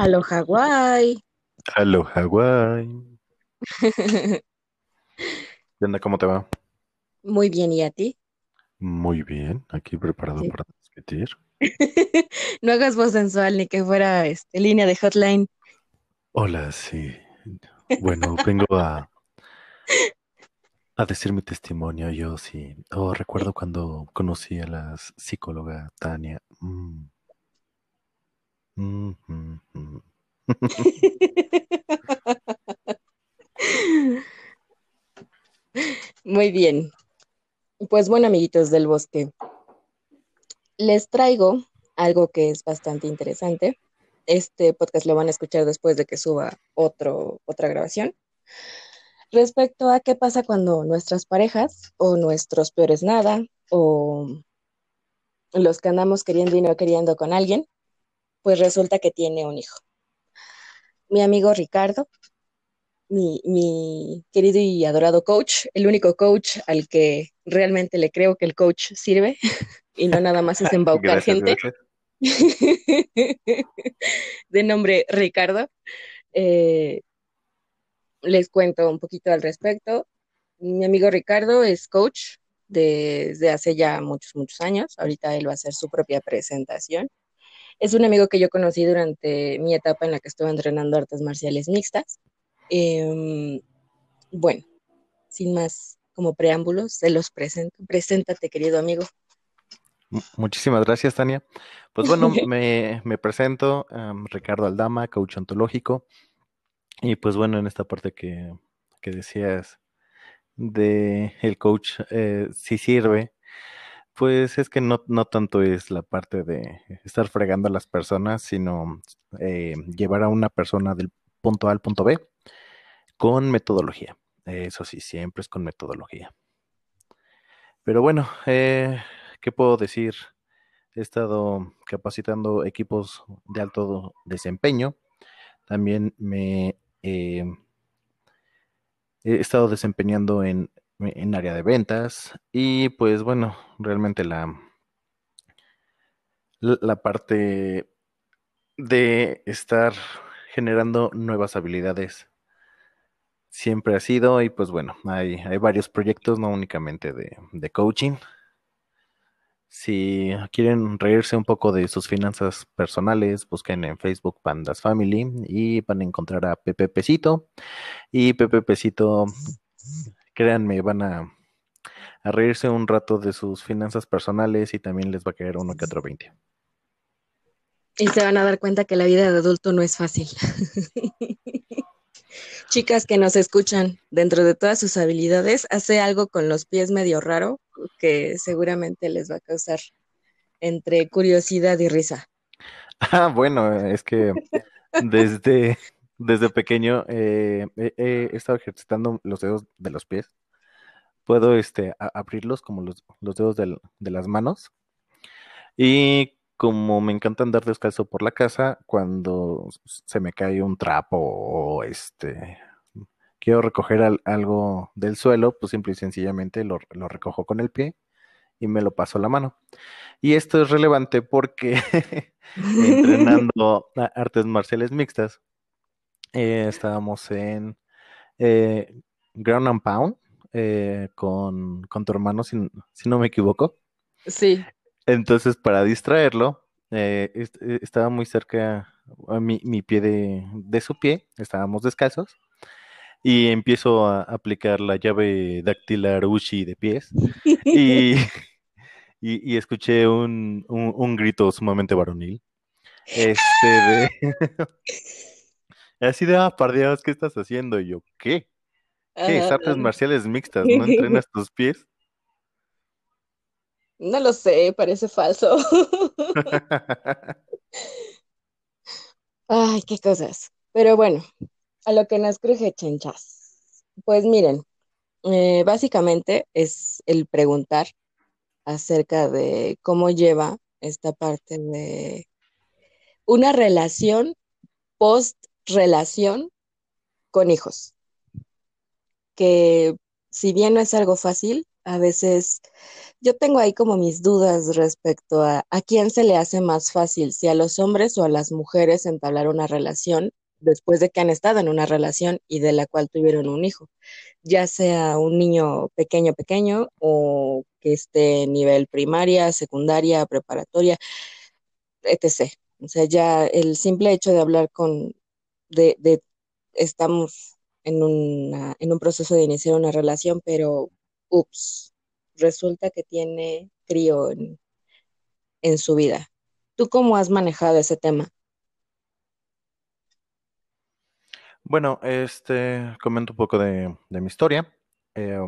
Alo Hawái. Hello, Hawái. ¿Cómo te va? Muy bien, ¿y a ti? Muy bien, aquí preparado Sí. para transmitir. No hagas voz sensual ni que fuera este, línea de hotline. Hola, sí. Bueno, vengo a, a decir mi testimonio. Yo sí. Oh, recuerdo cuando conocí a la psicóloga Tania. Mm. Muy bien. Pues bueno, amiguitos del bosque, les traigo algo que es bastante interesante. Este podcast lo van a escuchar después de que suba otro, otra grabación. Respecto a qué pasa cuando nuestras parejas o nuestros peores nada o los que andamos queriendo y no queriendo con alguien, pues resulta que tiene un hijo. Mi amigo Ricardo, mi, mi querido y adorado coach, el único coach al que realmente le creo que el coach sirve y no nada más es embaucar Gracias, gente, gracias. de nombre Ricardo. Eh, les cuento un poquito al respecto. Mi amigo Ricardo es coach desde hace ya muchos, muchos años. Ahorita él va a hacer su propia presentación. Es un amigo que yo conocí durante mi etapa en la que estuve entrenando artes marciales mixtas. Eh, bueno, sin más como preámbulos, se los presento. Preséntate, querido amigo. Muchísimas gracias, Tania. Pues bueno, me, me presento, em, Ricardo Aldama, coach ontológico. Y pues bueno, en esta parte que, que decías de el coach eh, sí sirve, pues es que no, no tanto es la parte de estar fregando a las personas, sino eh, llevar a una persona del punto A al punto B con metodología. Eso sí, siempre es con metodología. Pero bueno, eh, ¿qué puedo decir? He estado capacitando equipos de alto desempeño. También me eh, he estado desempeñando en, en área de ventas y pues bueno, realmente la, la parte de estar generando nuevas habilidades siempre ha sido y pues bueno, hay, hay varios proyectos, no únicamente de, de coaching. Si quieren reírse un poco de sus finanzas personales, busquen en Facebook Pandas Family y van a encontrar a Pepe Pesito. Y Pepe Pesito, créanme, van a, a reírse un rato de sus finanzas personales y también les va a caer uno que otro 20. Y se van a dar cuenta que la vida de adulto no es fácil. Chicas que nos escuchan, dentro de todas sus habilidades, hace algo con los pies medio raro que seguramente les va a causar entre curiosidad y risa. Ah, bueno, es que desde, desde pequeño eh, he, he estado ejercitando los dedos de los pies. Puedo este, a- abrirlos como los, los dedos del- de las manos. Y como me encanta andar descalzo por la casa, cuando se me cae un trapo o este quiero recoger al- algo del suelo, pues simple y sencillamente lo, lo recojo con el pie y me lo paso a la mano. Y esto es relevante porque entrenando artes marciales mixtas, eh, estábamos en eh, Ground and Pound eh, con, con tu hermano, si, si no me equivoco. Sí, Entonces, para distraerlo, eh, eh, estaba muy cerca a mi, mi pie de, de su pie, estábamos descalzos, y empiezo a aplicar la llave dactilar Ushi de pies, y, y, y escuché un, un, un grito sumamente varonil. Este de así de ah, ¿qué estás haciendo? Y yo, ¿qué? ¿Qué? Artes marciales mixtas, ¿no entrenas tus pies? No lo sé, parece falso. Ay, qué cosas. Pero bueno, a lo que nos cruje chenchas. Pues miren, eh, básicamente es el preguntar acerca de cómo lleva esta parte de una relación post-relación con hijos, que si bien no es algo fácil, a veces yo tengo ahí como mis dudas respecto a a quién se le hace más fácil, si a los hombres o a las mujeres entablar una relación después de que han estado en una relación y de la cual tuvieron un hijo, ya sea un niño pequeño, pequeño o que esté nivel primaria, secundaria, preparatoria, etc. O sea, ya el simple hecho de hablar con, de, estamos en, una, en un proceso de iniciar una relación, pero, ups, resulta que tiene crío en, en su vida. ¿Tú cómo has manejado ese tema? Bueno, este, comento un poco de, de mi historia. Eh,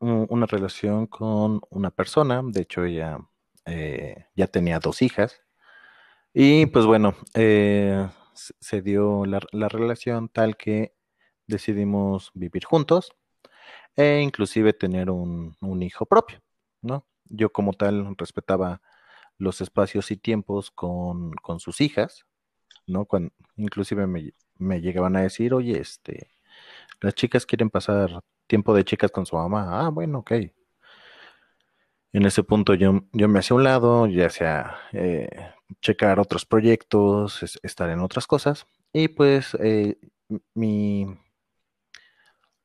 un- una relación con una persona, de hecho ella eh, ya tenía dos hijas, y pues bueno, eh, se dio la, la relación tal que decidimos vivir juntos e inclusive tener un, un hijo propio, ¿no? Yo como tal respetaba los espacios y tiempos con, con sus hijas, ¿no? Cuando, inclusive me, me llegaban a decir, oye, este, las chicas quieren pasar tiempo de chicas con su mamá. Ah, bueno, ok. En ese punto yo, yo me hacía un lado, ya sea eh, checar otros proyectos, es- estar en otras cosas. Y pues eh, mi,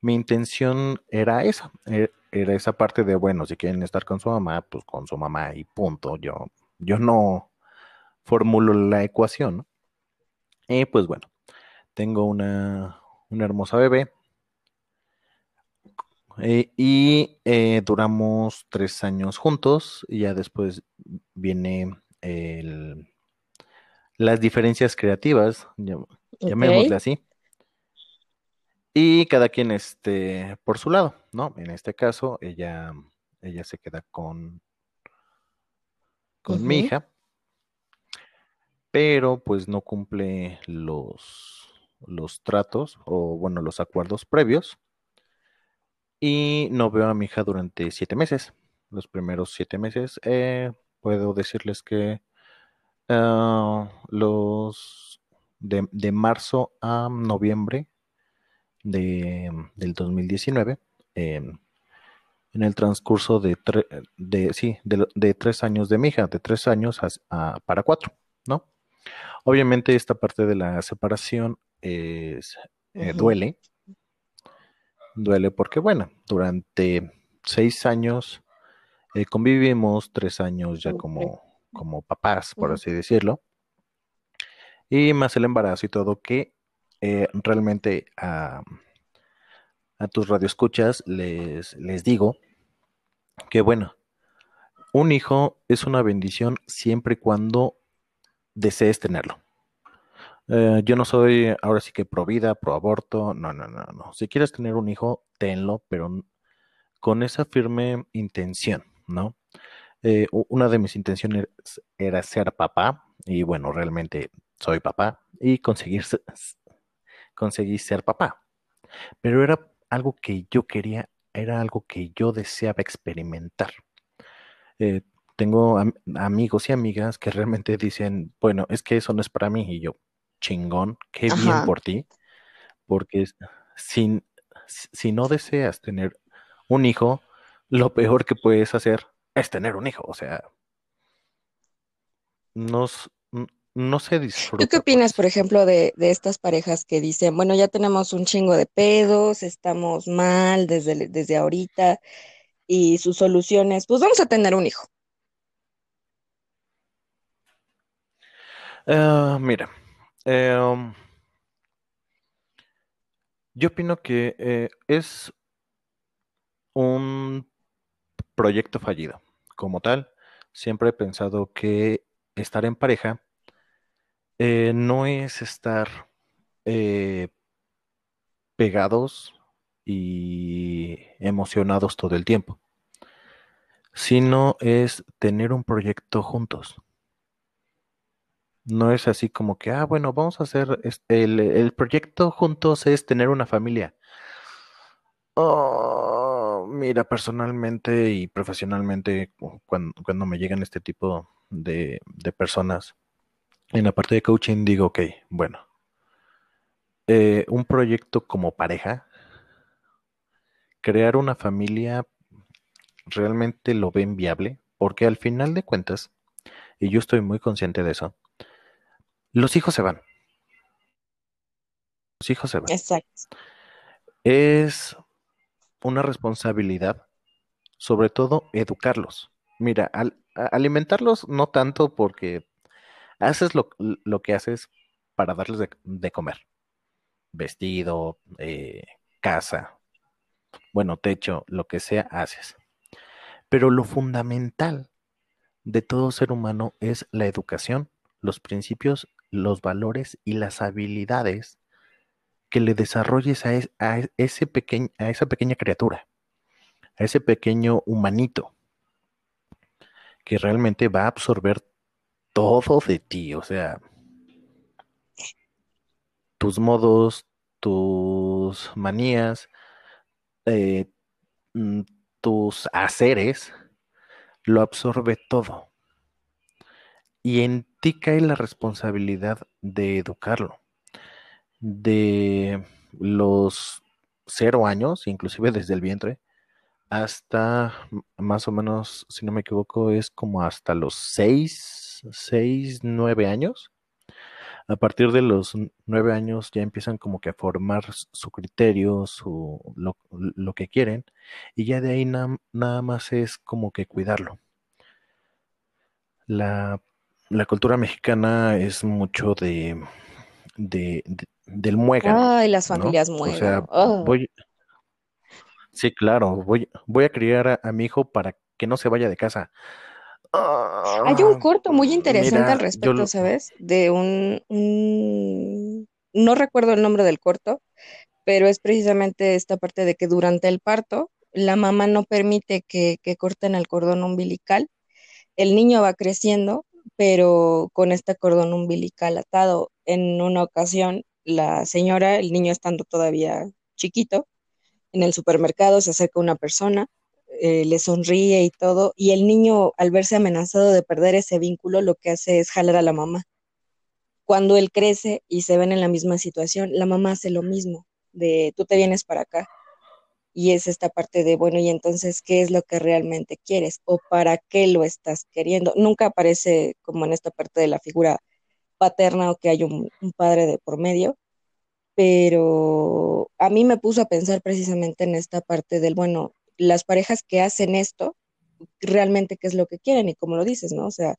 mi intención era esa, e- era esa parte de, bueno, si quieren estar con su mamá, pues con su mamá y punto. Yo, yo no formulo la ecuación. Y pues bueno, tengo una, una hermosa bebé eh, y eh, duramos tres años juntos y ya después viene el- las diferencias creativas, llam- llamémosle así, y cada quien este, por su lado, ¿no? En este caso, ella, ella se queda con, con mi hija, pero pues no cumple los, los tratos o bueno, los acuerdos previos. Y no veo a mi hija durante siete meses. Los primeros siete meses, eh, puedo decirles que ah, los de, de marzo a noviembre de, del 2019, em, en el transcurso de, tre- de, sí, de, de tres años de mi hija, de tres años a- para cuatro, ¿no? Obviamente esta parte de la separación es, eh, duele, duele porque, bueno, durante seis años eh, convivimos, tres años ya como, como papás, por así decirlo, y más el embarazo y todo que eh, realmente a, a tus radioescuchas les, les digo que, bueno, un hijo es una bendición siempre y cuando desees tenerlo. Eh, yo no soy ahora sí que pro vida, pro aborto, no, no, no, no. Si quieres tener un hijo, tenlo, pero con esa firme intención, ¿no? Eh, una de mis intenciones era ser papá y bueno, realmente soy papá y conseguir, conseguí ser papá, pero era algo que yo quería, era algo que yo deseaba experimentar. Eh, tengo am- amigos y amigas que realmente dicen, bueno, es que eso no es para mí y yo, chingón, qué bien por ti, porque sin, si no deseas tener un hijo, lo peor que puedes hacer es tener un hijo, o sea, no, s- n- no se ¿Tú qué disfruta, opinas, por pues. ejemplo, de, de estas parejas que dicen, bueno, ya tenemos un chingo de pedos, estamos mal desde, desde ahorita y sus soluciones, pues vamos a tener un hijo. Ah, mira, eh, um, yo opino que eh, es un proyecto fallido. Como tal, siempre he pensado que estar en pareja eh, no es estar eh, pegados y emocionados todo el tiempo, sino es tener un proyecto juntos. No es así como que, ah, bueno, vamos a hacer es- el, el proyecto juntos es tener una familia. Oh, mira, personalmente y profesionalmente, cu- cuando, cuando me llegan este tipo de, de personas, en la parte de coaching digo, ok, bueno, eh, un proyecto como pareja, crear una familia realmente lo ven viable, porque al final de cuentas, y yo estoy muy consciente de eso, los hijos se van. Los hijos se van. Exacto. Es una responsabilidad, sobre todo educarlos. Mira, al, alimentarlos no tanto porque haces lo, que haces para darles de, comer. Vestido, eh, casa, bueno, techo, lo que sea, haces. Pero lo fundamental de todo ser humano es la educación, los principios, los valores y las habilidades que le desarrolles a, ese a esa pequeña criatura, a ese pequeño humanito, que realmente va a absorber todo de ti, o sea, tus modos, tus manías, eh, mm, tus haceres, lo absorbe todo. Y en ti cae la responsabilidad de educarlo. De los cero años, inclusive desde el vientre, hasta más o menos, si no me equivoco, es como hasta los seis, seis, nueve años. A partir de los nueve años ya empiezan como que a formar su criterio, su, lo, que quieren, y ya de ahí nada más es como que cuidarlo. La, cultura mexicana es mucho de, de, del muégano. Ay, las familias ¿no? O sea, voy, Sí, claro, voy, voy a criar a, mi hijo para que no se vaya de casa. Hay un corto muy interesante al respecto, ¿sabes? De un, No recuerdo el nombre del corto, pero es precisamente esta parte de que durante el parto la mamá no permite que, que corten el cordón umbilical. El niño va creciendo, pero con este cordón umbilical atado. En una ocasión, la señora, el niño estando todavía chiquito, en el supermercado se acerca una persona, eh, le sonríe y todo, y el niño al verse amenazado de perder ese vínculo, lo que hace es jalar a la mamá. Cuando él crece y se ven en la misma situación, la mamá hace lo mismo, de tú te vienes para acá. Y es esta parte de, bueno, y entonces, ¿qué es lo que realmente quieres? ¿O para qué lo estás queriendo? Nunca aparece como en esta parte de la figura paterna o que hay un padre de por medio, pero a mí me puso a pensar precisamente en esta parte del, bueno, las parejas que hacen esto, realmente qué es lo que quieren y como lo dices, ¿no? O sea,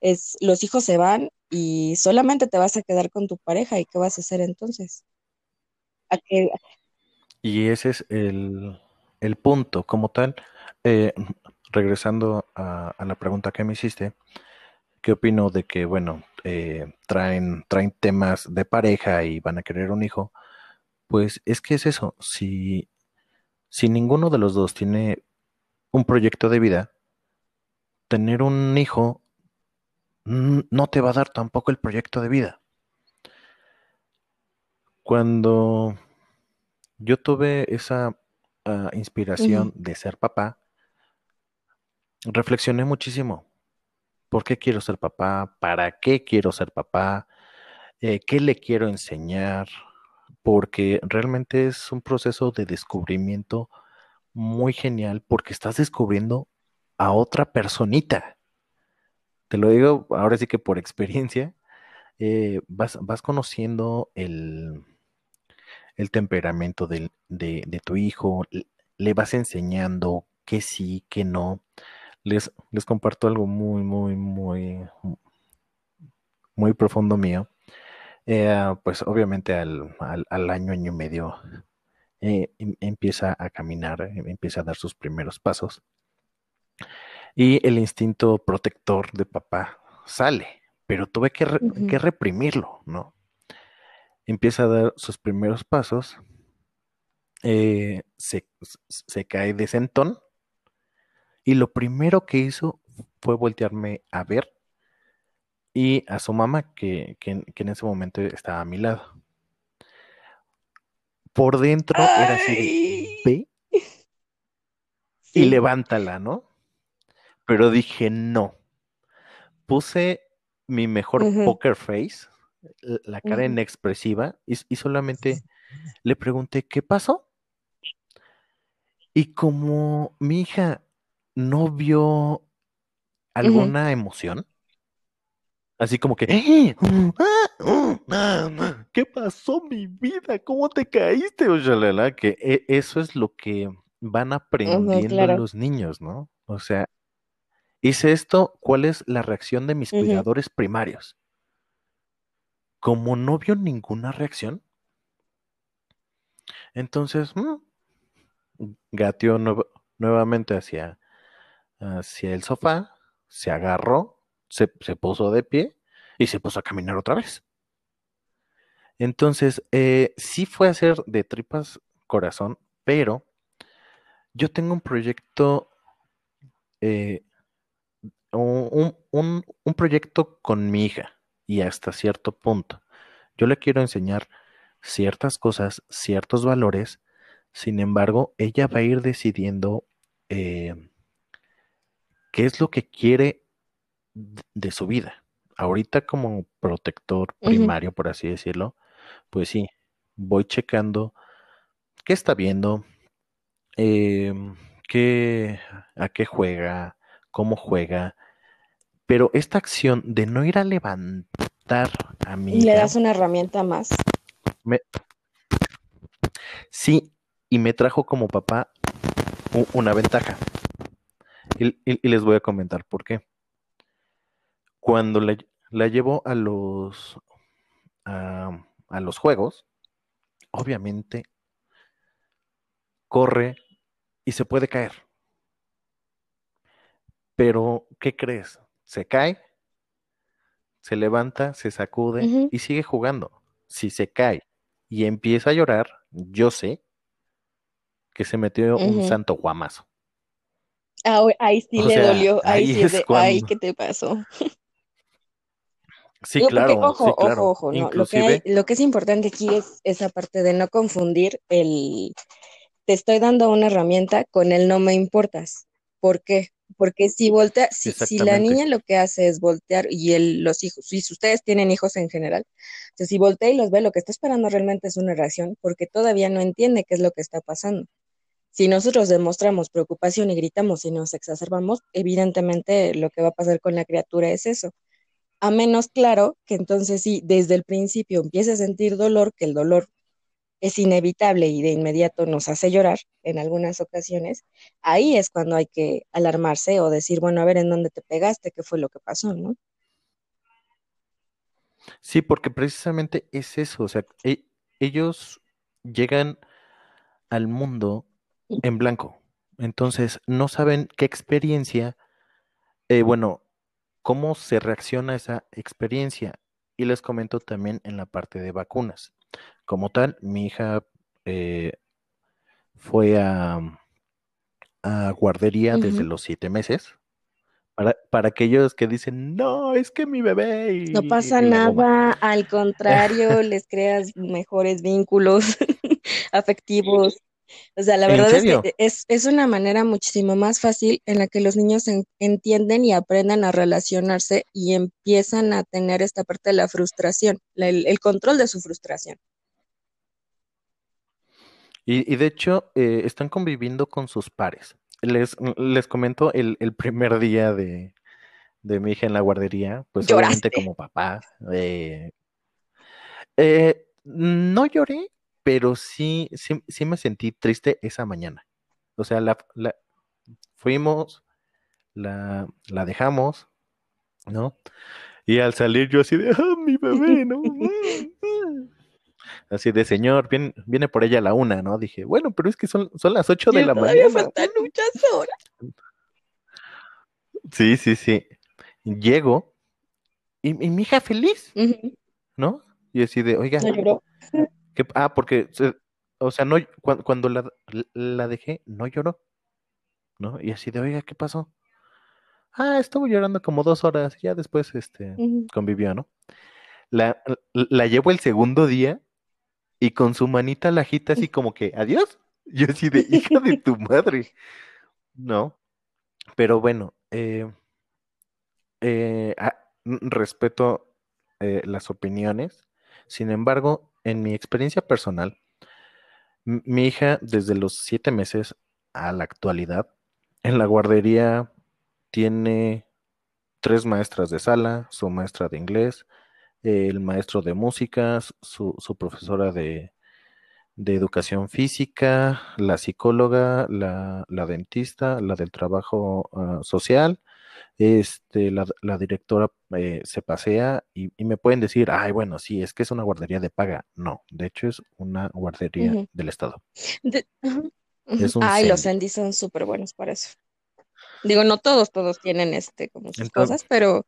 es los hijos se van y solamente te vas a quedar con tu pareja y qué vas a hacer entonces. Y ese es el, punto como tal. Eh, regresando a, a, la pregunta que me hiciste, ¿qué opino de que, bueno, eh, traen, traen temas de pareja y van a querer un hijo, pues es que es eso, si, si ninguno de los dos tiene un proyecto de vida, tener un hijo no te va a dar tampoco el proyecto de vida. Cuando yo tuve esa ah, inspiración de ser papá, reflexioné muchísimo ¿Por qué quiero ser papá? ¿Para qué quiero ser papá? Eh, ¿Qué le quiero enseñar? Porque realmente es un proceso de descubrimiento muy genial porque estás descubriendo a otra personita. Te lo digo ahora sí que por experiencia, eh, vas, conociendo el, el temperamento de, de, tu hijo, le vas enseñando qué sí, qué no les, les comparto algo muy, muy, muy, muy profundo mío. Eh, pues obviamente al, año, año y medio, eh, em, empieza a caminar, eh, empieza a dar sus primeros pasos. Y el instinto protector de papá sale, pero tuve que, reprimirlo, ¿no? Empieza a dar sus primeros pasos, se, se, cae de sentón y lo primero que hizo fue voltearme a ver y a su mamá, que, en ese momento estaba a mi lado. Por dentro era así ve y levántala, ¿no? Pero dije, no. Puse mi mejor poker face, la cara inexpresiva, y, y solamente le pregunté, ¿qué pasó? Y como mi hija no vio alguna emoción, así como que, "Eh, mm, ah, ah, ¿qué pasó mi vida? ¿Cómo te caíste? O shalala, que e- eso es lo que van aprendiendo claro. los niños, ¿no? O sea, hice esto, ¿cuál es la reacción de mis cuidadores primarios? Como no vio ninguna reacción, entonces mm, gateó nueva- nuevamente hacia, hacia el sofá, se agarró, se, se puso de pie y se puso a caminar otra vez. Entonces, eh, sí fue hacer de tripas corazón, pero yo tengo un proyecto, eh, un, un- un proyecto con mi hija y hasta cierto punto. Yo le quiero enseñar ciertas cosas, ciertos valores, sin embargo, ella va a ir decidiendo eh, qué es lo que quiere de su vida. Ahorita como protector primario, por así decirlo, pues sí, voy checando qué está viendo, eh, qué, a qué juega, cómo juega, pero esta acción de no ir a levantar a mi Le das una herramienta más. me- sí, y me trajo como papá una ventaja. Y, y- y les voy a comentar por qué. Cuando la, la llevo a los, a, a los juegos, obviamente corre y se puede caer. Pero, ¿qué crees? Se cae, se levanta, se sacude y sigue jugando. Si se cae y empieza a llorar, yo sé que se metió un santo guamazo. Ah, ahí sí O le sea, dolió, ahí, ahí sí es ay, ¿qué te pasó? Sí, Digo, porque, claro, ojo, sí, ojo, claro. ojo, no, lo que hay, lo que es importante aquí es esa parte de no confundir el te estoy dando una herramienta con el no me importas. ¿Por qué? Porque si voltea, si, si la niña lo que hace es voltear y el, los hijos, si ustedes tienen hijos en general, si voltea y los ve, lo que está esperando realmente es una reacción porque todavía no entiende qué es lo que está pasando. Si nosotros demostramos preocupación y gritamos y nos exacerbamos, evidentemente lo que va a pasar con la criatura es eso. A menos claro que entonces sí, desde el principio empiece a sentir dolor, que el dolor es inevitable y de inmediato nos hace llorar en algunas ocasiones, ahí es cuando hay que alarmarse o decir, bueno, a ver en dónde te pegaste, qué fue lo que pasó, ¿no? Sí, porque precisamente es eso, o sea, e- ellos llegan al mundo en blanco, entonces no saben qué experiencia, eh, bueno, cómo se reacciona a esa experiencia. Y les comento también en la parte de vacunas. Como tal, mi hija eh, fue a, a guardería desde los siete meses. Para, para aquellos que dicen, no, es que mi bebé y, No pasa y nada, al contrario, les creas mejores vínculos afectivos. O sea, la ¿En verdad es que es, es una manera muchísimo más fácil en la que los niños en- entienden y aprenden a relacionarse y empiezan a tener esta parte de la frustración, la- el, el control de su frustración. Y, y de hecho, eh, están conviviendo con sus pares. Les, les comento el, el primer día de, de mi hija en la guardería, pues obviamente como papá, eh, eh, no lloré, pero sí, sí, sí me sentí triste esa mañana. O sea, la, la- fuimos, la, la dejamos, ¿no? Y al salir yo así de, ah, mi bebé, ¿no? Así de, señor, viene, viene por ella a la una, ¿no? Dije, bueno, pero es que son, son las ocho de la mañana. faltan muchas horas. Sí, sí, sí. Llego y, y mi hija feliz, Ujú. ¿no? Y así de, oiga, No lloró. ¿qué- ah, porque, o sea, no, cuan- cuando, la, la dejé, no lloró, ¿no? Y así de, oiga, ¿qué pasó? Ah, estuvo llorando como dos horas, ya después, este, convivió, ¿no? La, la llevo el segundo día y con su manita la agita así como que, adiós. Yo así de, hija de tu madre, ¿no? Pero bueno, eh, eh, ah, respeto eh, las opiniones. Sin embargo, en mi experiencia personal, mi hija desde los siete meses a la actualidad, en la guardería tiene tres maestras de sala, su maestra de inglés, el maestro de música, su, profesora de, educación física, la psicóloga, la, dentista, la del trabajo ah, social, este, la, directora eh, se pasea y, me pueden decir, ay, bueno, sí, es que es una guardería de paga. No, de hecho es una guardería del Estado. ay, los Andy son súper buenos para eso. Digo, no todos, todos tienen este como sus cosas, pero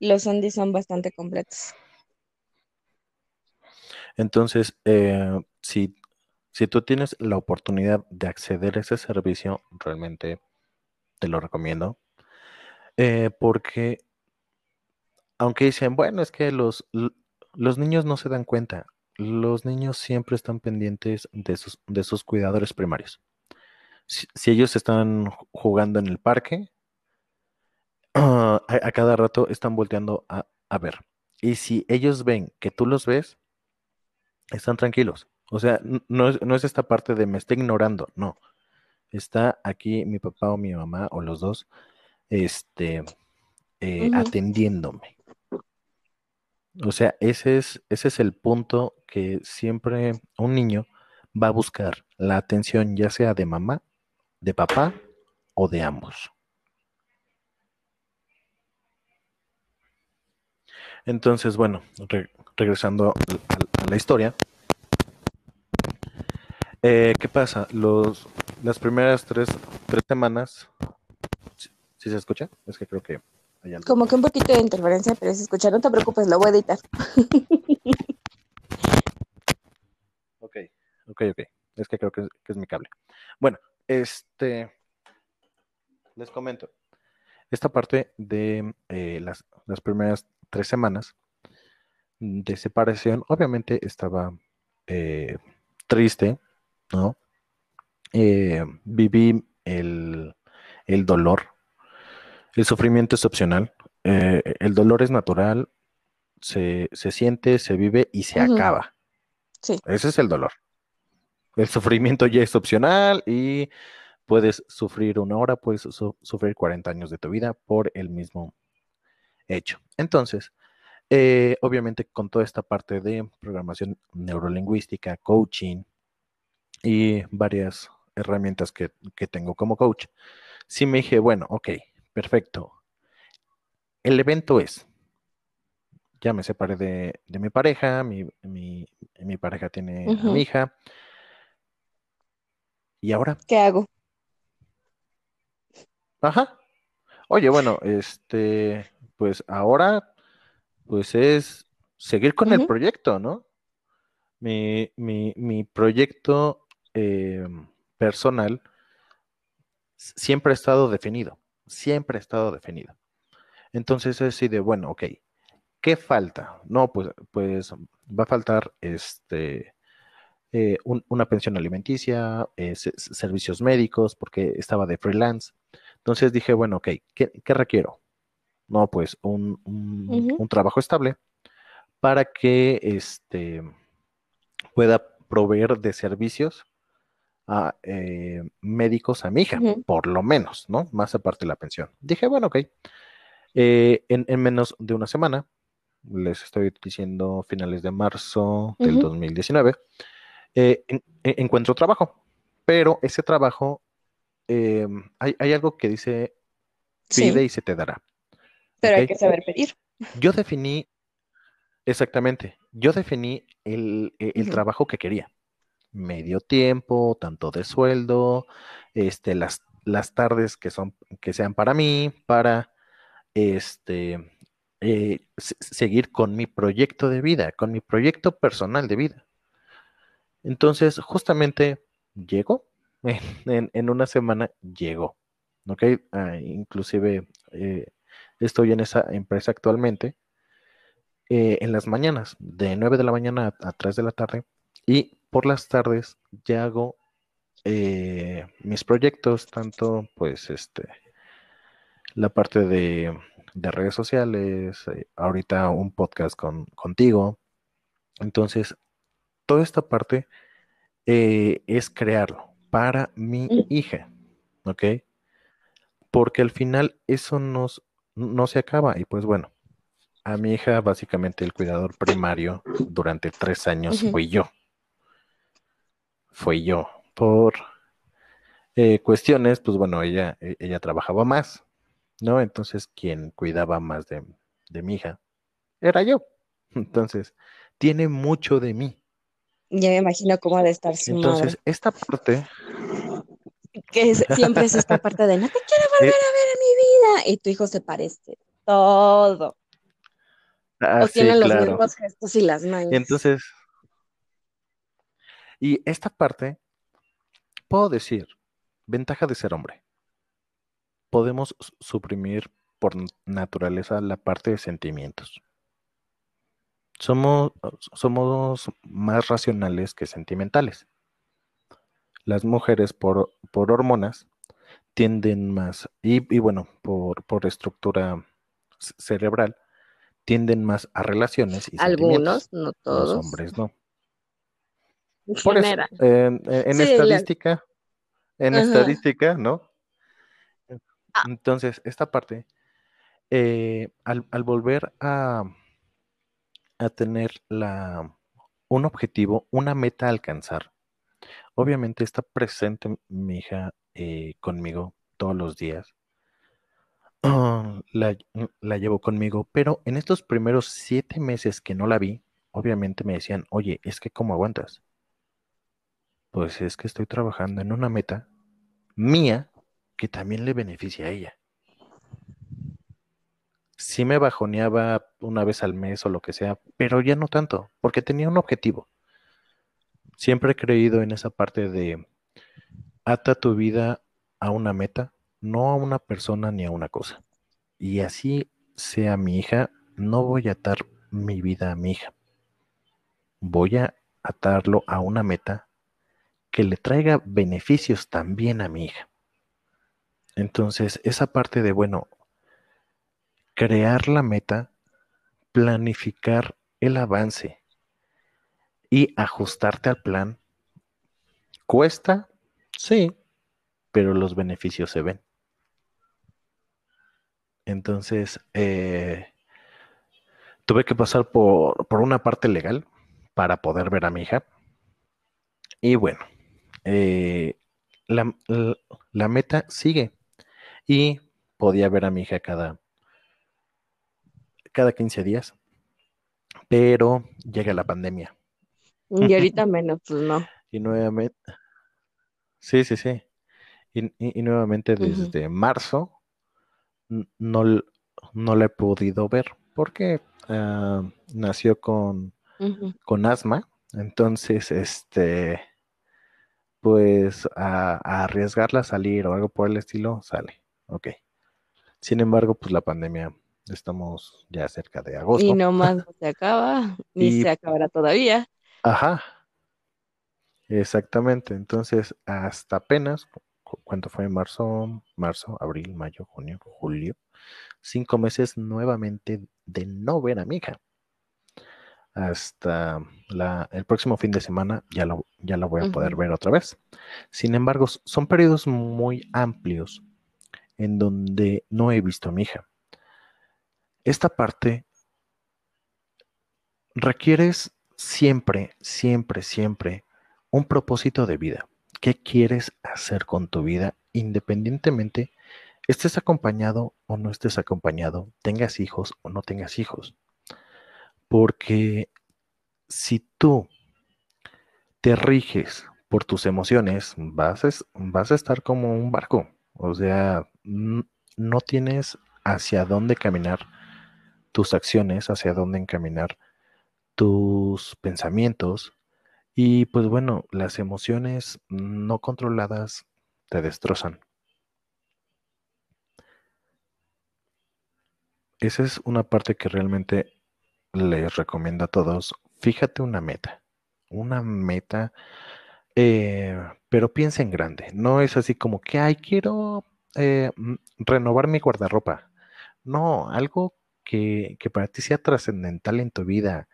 los Andy son bastante completos. Entonces, eh, si, si tú tienes la oportunidad de acceder a ese servicio, realmente te lo recomiendo. Eh, porque, aunque dicen, bueno, es que los, los niños no se dan cuenta, los niños siempre están pendientes de sus, de sus cuidadores primarios si, ellos están jugando en el parque, a, cada rato están volteando a, ver. Y si ellos ven que tú los ves, están tranquilos. O sea, no es, no es esta parte de me está ignorando, no. Está aquí mi papá o mi mamá o los dos, este, eh, atendiéndome. O sea, ese es, ese es el punto que siempre un niño va a buscar, la atención ya sea de mamá de papá o de ambos. Entonces, bueno, regresando a, la historia, eh, ¿qué pasa? Los, las primeras tres, tres semanas, ¿sí, se escucha? Es que creo que hay algo. Como que un poquito de interferencia, pero se escucha, no te preocupes, lo voy a editar. ok, ok, ok. Es que creo que es mi cable. Bueno, este, les comento, esta parte de eh, las, primeras tres semanas de separación, obviamente estaba eh, triste, ¿no? Eh, viví el, dolor, el sufrimiento es opcional, el dolor es natural, se, siente, se vive y se acaba. Sí. Ese es el dolor. El sufrimiento ya es opcional y puedes sufrir una hora, puedes sufrir 40 años de tu vida por el mismo hecho. Entonces, eh, obviamente con toda esta parte de programación neurolingüística, coaching y varias herramientas que, tengo como coach, sí me dije, bueno, ok, perfecto. El evento es, ya me separé de, mi pareja, mi, pareja tiene a mi hija, ¿Y ahora? ¿Qué hago? Ajá. Oye, bueno, este, pues ahora, pues es seguir con el proyecto, ¿no? Mi, mi, proyecto em, personal siempre ha estado definido, siempre ha estado definido. Entonces es así de, bueno, ok, ¿qué falta? No, pues, pues va a faltar este eh, una pensión alimenticia, eh, servicios médicos, porque estaba de freelance. Entonces dije, bueno, ok, ¿qué, requiero? No, pues un, trabajo estable para que este, pueda proveer de servicios a eh, médicos a mi hija, por lo menos, ¿no? Más aparte de la pensión. Dije, bueno, ok. en, menos de una semana, les estoy diciendo finales de marzo del 2019, eh, e, encuentro trabajo, pero ese trabajo, em, hay, algo que dice, pide y se te dará. Pero hay que saber pedir. Yo definí, exactamente, yo definí el, e, trabajo que quería. Medio tiempo, tanto de sueldo, este, las, las tardes que son, que sean para mí, para este, eh, seguir con mi proyecto de vida, con mi proyecto personal de vida. Entonces, justamente llegó, en, una semana llegó, ¿ok? Ah, inclusive eh, estoy en esa empresa actualmente eh, en las mañanas, de 9 de la mañana a, 3 de la tarde, y por las tardes ya hago eh, mis proyectos, tanto pues este, la parte de, redes sociales, ahorita un podcast con, contigo. Entonces, toda esta parte eh, es crearlo para mi hija. ¿ok? Porque al final eso nos, no se acaba. Y pues bueno, a mi hija básicamente el cuidador primario durante tres años fui yo. Fui yo. Por eh, cuestiones, pues bueno, ella, e, ella trabajaba más, ¿no? Entonces quien cuidaba más de, de mi hija era yo. Entonces, tiene mucho de mí. Ya me imagino cómo ha de estar su Entonces, esta parte. Que siempre es esta parte de no te quiero volver a ver en mi vida. Y tu hijo se parece todo. Ah, o tiene los mismos gestos y las manos. Entonces, y esta parte, puedo decir, ventaja de ser hombre. Podemos suprimir por naturaleza la parte de sentimientos. Somos, somos más racionales que sentimentales. Las mujeres por, por hormonas tienden más, y, bueno, por, por, estructura cerebral, tienden más a relaciones y Algunos, no todos. Los hombres no. Por eso, en, estadística, en estadística, ¿no? Ah. Entonces, esta parte, eh, al, al volver a, a tener la, un objetivo, una meta a alcanzar. Obviamente está presente mi hija eh, conmigo todos los días. La, la, llevo conmigo, pero en estos primeros siete meses que no la vi, obviamente me decían, oye, es que ¿cómo aguantas? Pues es que estoy trabajando en una meta mía que también le beneficia a ella sí me bajoneaba una vez al mes o lo que sea, pero ya no tanto, porque tenía un objetivo. Siempre he creído en esa parte de ata tu vida a una meta, no a una persona ni a una cosa. Y así sea mi hija, no voy a atar mi vida a mi hija. Voy a atarlo a una meta que le traiga beneficios también a mi hija. Entonces, esa parte de, bueno, crear la meta, planificar el avance y ajustarte al plan. ¿Cuesta? Sí, pero los beneficios se ven. Entonces, eh, tuve que pasar por, una parte legal para poder ver a mi hija. Y bueno, eh, la, la, meta sigue. Y podía ver a mi hija cada cada 15 días, pero llega la pandemia. Y ahorita menos, pues no. Y nuevamente, sí, sí, sí. Y, nuevamente desde marzo no, no la he podido ver porque ah, nació con, con asma. Entonces, este, pues a, a, arriesgarla a salir o algo por el estilo, sale. Ok. Sin embargo, pues la pandemia Estamos ya cerca de agosto. Y no más se acaba, ni se acabará todavía. Ajá. Exactamente. Entonces, hasta apenas, ¿cuánto fue? Marzo, marzo, abril, mayo, junio, julio. Cinco meses nuevamente de no ver a mi hija. Hasta la, el próximo fin de semana ya, lo, ya la voy a poder ver otra vez. Sin embargo, son periodos muy amplios en donde no he visto a mi hija esta parte requieres siempre, siempre, siempre un propósito de vida. ¿Qué quieres hacer con tu vida independientemente estés acompañado o no estés acompañado, tengas hijos o no tengas hijos? Porque si tú te riges por tus emociones, vas a, estar como un barco. O sea, no tienes hacia dónde caminar tus acciones, hacia dónde encaminar tus pensamientos. Y pues bueno, las emociones no controladas te destrozan. Esa es una parte que realmente les recomiendo a todos. Fíjate una meta, una meta, eh, pero piensa en grande. No es así como que, ay, quiero eh, renovar mi guardarropa. No, algo que, para ti sea trascendental en tu vida.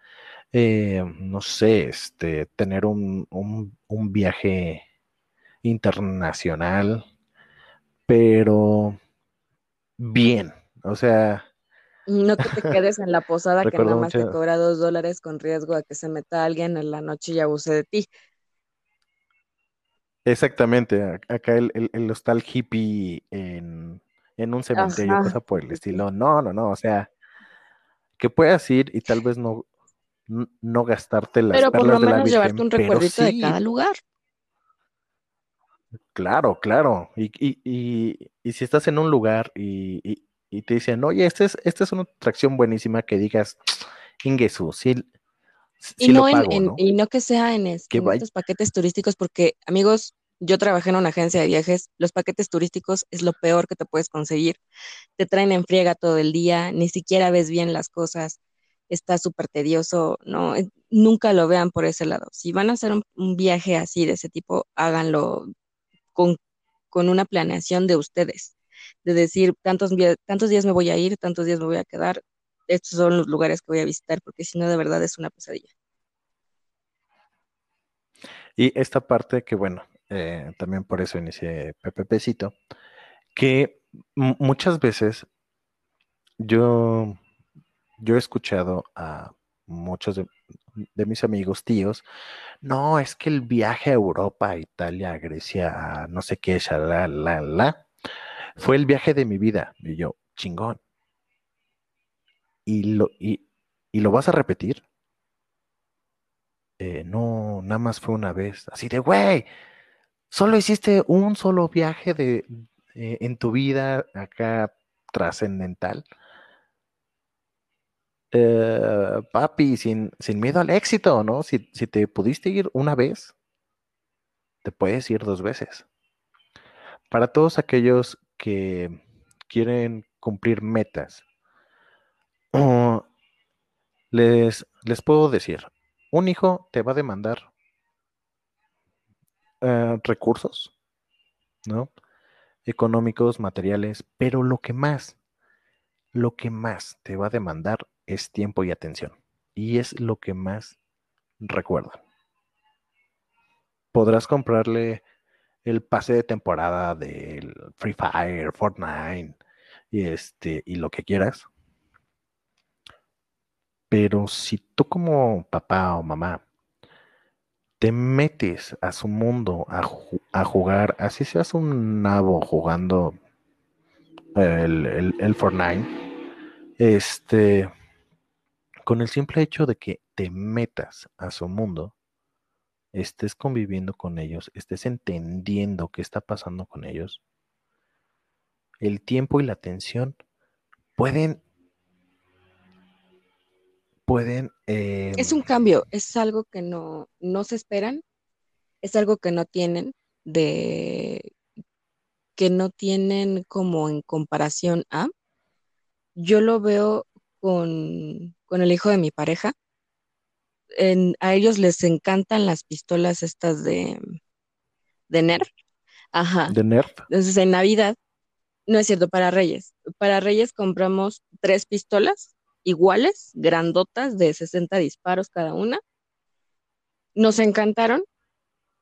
Eh, no sé, este, tener un, viaje internacional, pero bien, o sea... No que te quedes en la posada que nada más te cobra dos dólares con riesgo a que se meta alguien en la noche y abuse de ti. Exactamente, acá el, el, hostal hippie en, un cementerio, cosa por el estilo. No, no, no, o sea, que puedas ir y tal vez no, no gastarte las Pero por lo menos llevarte un recuerdito de cada lugar. Claro, claro. Y, y, y, si estás en un lugar y, te dicen, oye, esta es, esta es una atracción buenísima que digas, Ingesu, sí, y, no en, y no que sea en, estos paquetes turísticos, porque amigos, yo trabajé en una agencia de viajes, los paquetes turísticos es lo peor que te puedes conseguir. Te traen en friega todo el día, ni siquiera ves bien las cosas, está súper tedioso, no, eh, nunca lo vean por ese lado. Si van a hacer un, viaje así de ese tipo, háganlo con, con, una planeación de ustedes, de decir tantos, tantos días me voy a ir, tantos días me voy a quedar, estos son los lugares que voy a visitar, porque si no, de verdad es una pesadilla. Y esta parte que, bueno, eh, también por eso inicié PPPcito, que muchas veces yo, yo he escuchado a muchos de, mis amigos, tíos, no, es que el viaje a Europa, a Italia, a Grecia, a no sé qué, la, la, la, fue el viaje de mi vida. Y yo, chingón. ¿Y lo, y, lo vas a repetir? Eh, no, nada más fue una vez. Así de, güey, solo hiciste un solo viaje de, eh, en tu vida acá trascendental. Eh, papi, sin, sin, miedo al éxito, ¿no? Si, si te pudiste ir una vez, te puedes ir dos veces. Para todos aquellos que quieren cumplir metas, les, les puedo decir, un hijo te va a demandar eh, recursos, ¿no? Económicos, materiales, pero lo que más, lo que más te va a demandar es tiempo y atención. Y es lo que más recuerda. Podrás comprarle el pase de temporada del Free Fire, Fortnite y este y lo que quieras. Pero si tú como papá o mamá te metes a su mundo a, jugar, así seas un nabo jugando el, el, Fortnite, este, con el simple hecho de que te metas a su mundo, estés conviviendo con ellos, estés entendiendo qué está pasando con ellos, el tiempo y la atención pueden pueden... es un em, cambio, es algo que no, no se esperan, es algo que no tienen de que no tienen como en comparación a. Yo lo veo con, con el hijo de mi pareja. En, a ellos les encantan las pistolas estas de, de Nerf. Ajá. De Nerf. Entonces en Navidad, no es cierto, para Reyes. Para Reyes compramos tres pistolas iguales, grandotas, de 60 disparos cada una. Nos encantaron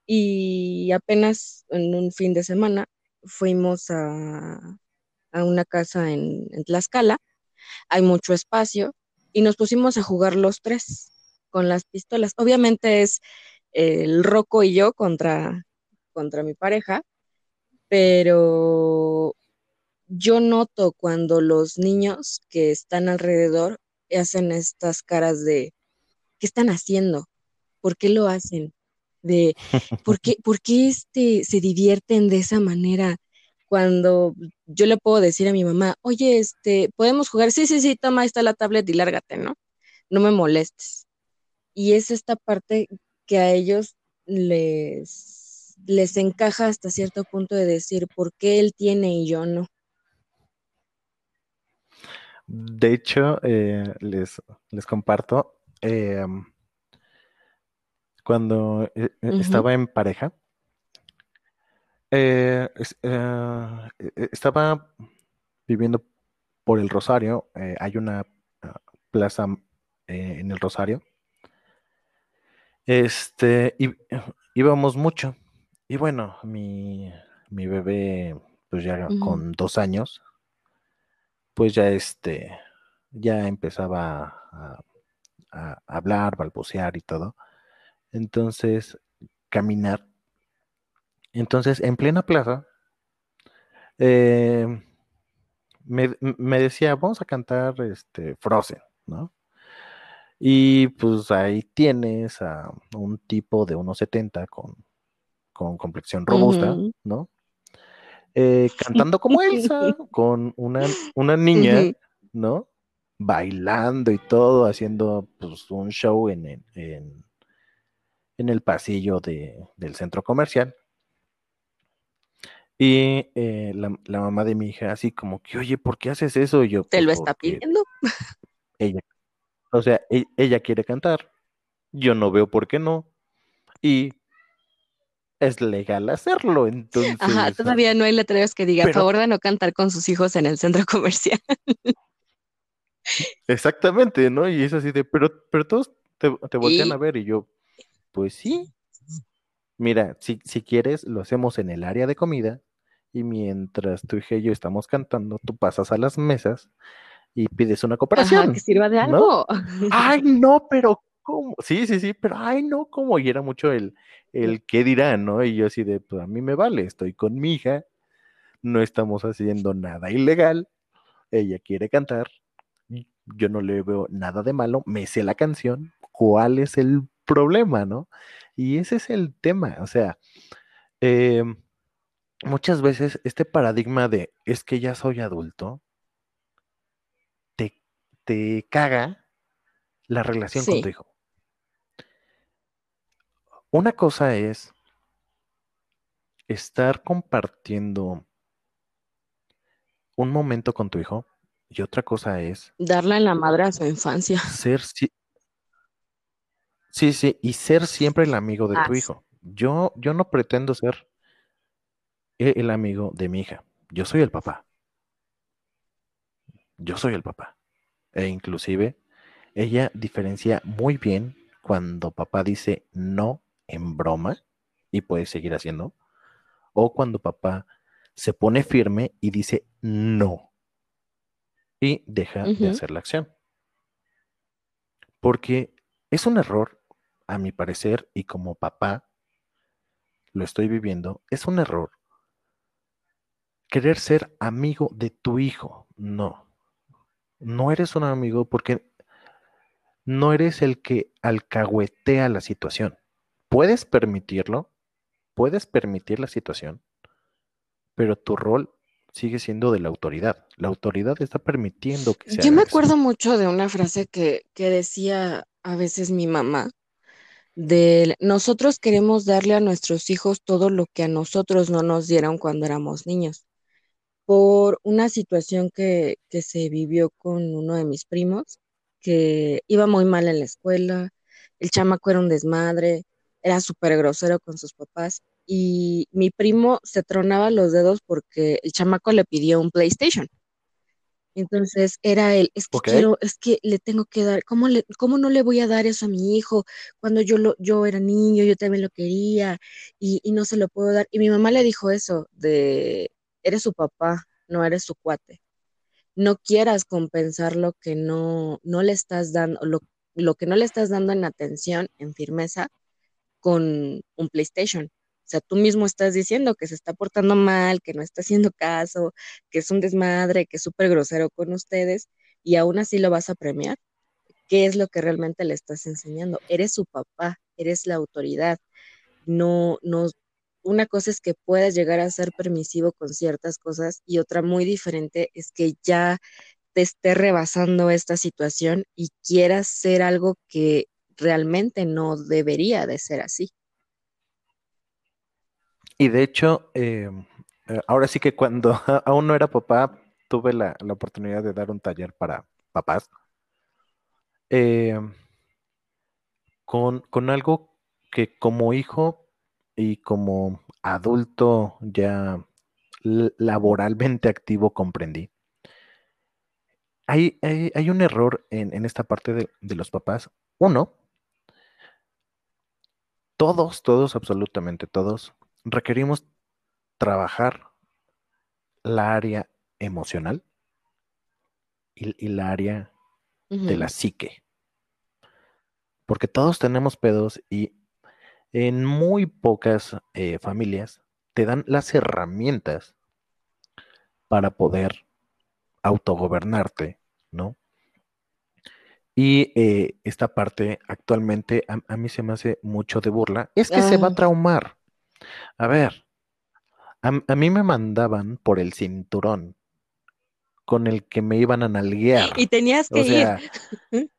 y apenas en un fin de semana fuimos a, una casa en, Tlaxcala. Hay mucho espacio y nos pusimos a jugar los tres con las pistolas. Obviamente es el Rocco y yo contra, contra mi pareja, pero yo noto cuando los niños que están alrededor hacen estas caras de, ¿qué están haciendo? ¿Por qué lo hacen? De, ¿por qué, ¿por qué este, se divierten de esa manera? Cuando yo le puedo decir a mi mamá, oye, este, podemos jugar, sí, sí, sí, toma, ahí está la tablet y lárgate, ¿no? No me molestes. Y es esta parte que a ellos les, les encaja hasta cierto punto de decir, ¿por qué él tiene y yo no? De hecho, eh, les, les, comparto, em, cuando eh, eh, estaba en pareja, estaba viviendo por el Rosario, hay una ah, plaza en el Rosario, este, y, íbamos mucho, y bueno, mi, mi bebé pues ya con dos años, pues ya este, ya empezaba a, a hablar, balbucear y todo. Entonces, caminar. Entonces, en plena plaza, eh, me, decía, vamos a cantar este Frozen, ¿no? Y pues ahí tienes a un tipo de 1,70 con, con complexión robusta, ¿no? Eh, cantando como Elsa, con una, una niña, ¿no? Bailando y todo, haciendo pues un show en, en, en el pasillo del centro comercial. Y eh, la, mamá de mi hija, así como que, oye, ¿por qué haces eso? yo, ¿Te lo pues, está pidiendo? Ella, o sea, e, ella quiere cantar. Yo no veo por qué no. Y es legal hacerlo, entonces. Ajá, todavía no hay letreros que diga, a favor de no cantar con sus hijos en el centro comercial. Exactamente, ¿no? Y es así de, pero, pero todos te, te voltean a ver y yo, pues sí. Mira, si, si quieres, lo hacemos en el área de comida y mientras tu hija y yo estamos cantando, tú pasas a las mesas y pides una cooperación. Ajá, que sirva de algo. Ay, no, pero ¿cómo? Sí, sí, sí, pero ay, no, ¿cómo? Y era mucho el, el qué dirán, ¿no? Y yo así de, pues a mí me vale, estoy con mi hija, no estamos haciendo nada ilegal, ella quiere cantar, yo no le veo nada de malo, me sé la canción, ¿cuál es el problema, no? Y ese es el tema, o sea, eh, muchas veces este paradigma de es que ya soy adulto, te, caga la relación con tu hijo. Una cosa es estar compartiendo un momento con tu hijo y otra cosa es darle en la madre a su infancia. Ser sí, sí, y ser siempre el amigo de tu hijo. Yo, yo no pretendo ser e-, el amigo de mi hija. Yo soy el papá. Yo soy el papá. E inclusive ella diferencia muy bien cuando papá dice no en broma y puede seguir haciendo, o cuando papá se pone firme y dice no y deja de hacer la acción. Porque es un error, a mi parecer, y como papá lo estoy viviendo, es un error querer ser amigo de tu hijo. No. No eres un amigo porque no eres el que alcahuetea la situación. Puedes permitirlo, puedes permitir la situación, pero tu rol sigue siendo de la autoridad. La autoridad está permitiendo que sea. Yo me acuerdo mucho de una frase que, que decía a veces mi mamá, de nosotros queremos darle a nuestros hijos todo lo que a nosotros no nos dieron cuando éramos niños por una situación que, se vivió con uno de mis primos, que iba muy mal en la escuela, el chamaco era un desmadre, era súper grosero con sus papás y mi primo se tronaba los dedos porque el chamaco le pidió un PlayStation. Entonces era él, es que quiero, es que le tengo que dar, ¿cómo, le, ¿cómo no le voy a dar eso a mi hijo? Cuando yo, lo, yo era niño, yo también lo quería y, y no se lo puedo dar. Y mi mamá le dijo eso, de, eres su papá, no eres su cuate. No quieras compensar lo que no, no le estás dando, lo, lo que no le estás dando en atención, en firmeza, con un PlayStation. O sea, tú mismo estás diciendo que se está portando mal, que no está haciendo caso, que es un desmadre, que es súper grosero con ustedes, y aún así lo vas a premiar. ¿Qué es lo que realmente le estás enseñando? Eres su papá, eres la autoridad. No, no, una cosa es que puedas llegar a ser permisivo con ciertas cosas y otra muy diferente es que ya te esté rebasando esta situación y quieras ser algo que realmente no debería de ser así. Y de hecho, em, eh, ahora sí que cuando aún no era papá, tuve la, oportunidad de dar un taller para papás em, con, con algo que como hijo y como adulto ya laboralmente activo comprendí. Hay, hay, un error en, esta parte de, de, los papás. Uno, todos, todos, absolutamente todos, requerimos trabajar la área emocional y, la área de la psique. Porque todos tenemos pedos y en muy pocas eh, familias te dan las herramientas para poder autogobernarte, ¿no? Y eh, esta parte actualmente a, mí se me hace mucho de burla. Es que se va a traumar. A ver, a, mí me mandaban por el cinturón con el que me iban a nalguear. Y tenías que ir.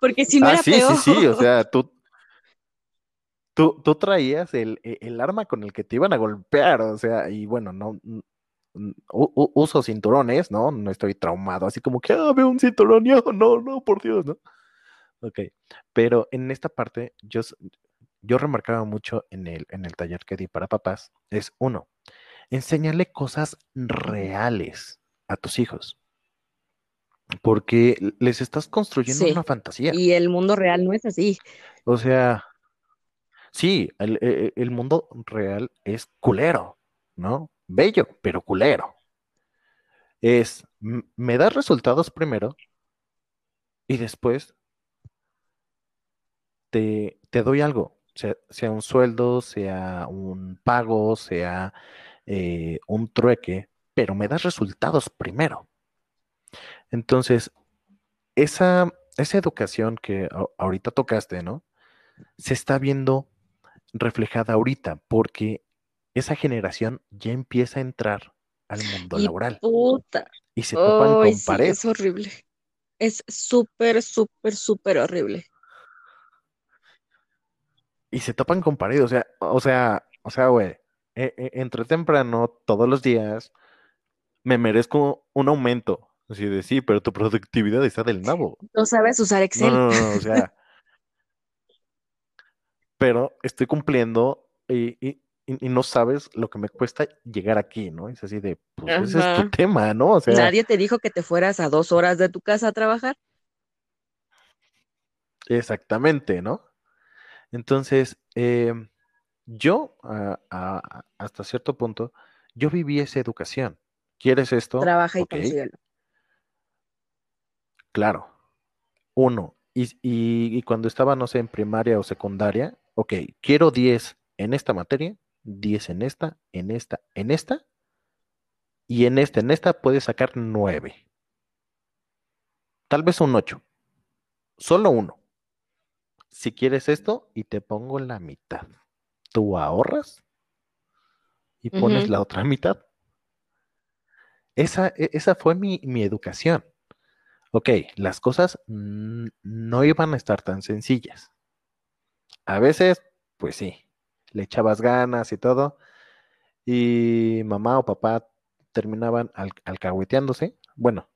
Porque si no ah, era sí, sí, sí, o sea, tú, tú, tú traías el, e, el, arma con el que te iban a golpear, o sea, y bueno, no, uso cinturones, ¿no? No estoy traumado, así como que, ah, veo un cinturón, yo, no, no, por Dios, ¿no? Ok, pero en esta parte yo, yo remarcaba mucho en el, en el taller que di para papás, es uno, enséñale cosas reales a tus hijos. Porque les estás construyendo una fantasía. Y el mundo real no es así. O sea, sí, el, e, el mundo real es culero, ¿no? bello, pero culero. Es, me das resultados primero y después te, doy algo, sea, un sueldo, sea un pago, sea eh, un trueque, pero me das resultados primero. Entonces, esa, esa educación que ahorita tocaste, ¿no? Se está viendo reflejada ahorita porque esa generación ya empieza a entrar al mundo laboral. Y se topan con pared. Es horrible. Es súper, súper, súper horrible. Y se topan con pared, o sea, o sea, o sea, güey, e, e, entre temprano, todos los días, me merezco un aumento. Así de sí, pero tu productividad está del nabo. No sabes usar Excel. No, no, no, o sea. pero estoy cumpliendo y, y, no sabes lo que me cuesta llegar aquí, ¿no? Es así de, pues ese es tu tema, ¿no? O sea, Nadie te dijo que te fueras a dos horas de tu casa a trabajar. Exactamente, ¿no? Entonces, em, yo, hasta cierto punto, yo viví esa educación. ¿Quieres esto? Trabaja y consíguelo. Claro. Uno. Y, y, cuando estaba, no sé, en primaria o secundaria, ok, quiero 10 en esta materia, 10 en esta, en esta, en esta, y en esta, en esta puedes sacar 9. Tal vez un 8. Solo uno. Si quieres esto y te pongo la mitad, tú ahorras y pones la otra mitad. Esa, e, esa fue mi, mi, educación. Ok, las cosas no iban a estar tan sencillas. A veces, pues sí, le echabas ganas y todo, y mamá o papá terminaban al, alcahueteándose. Bueno,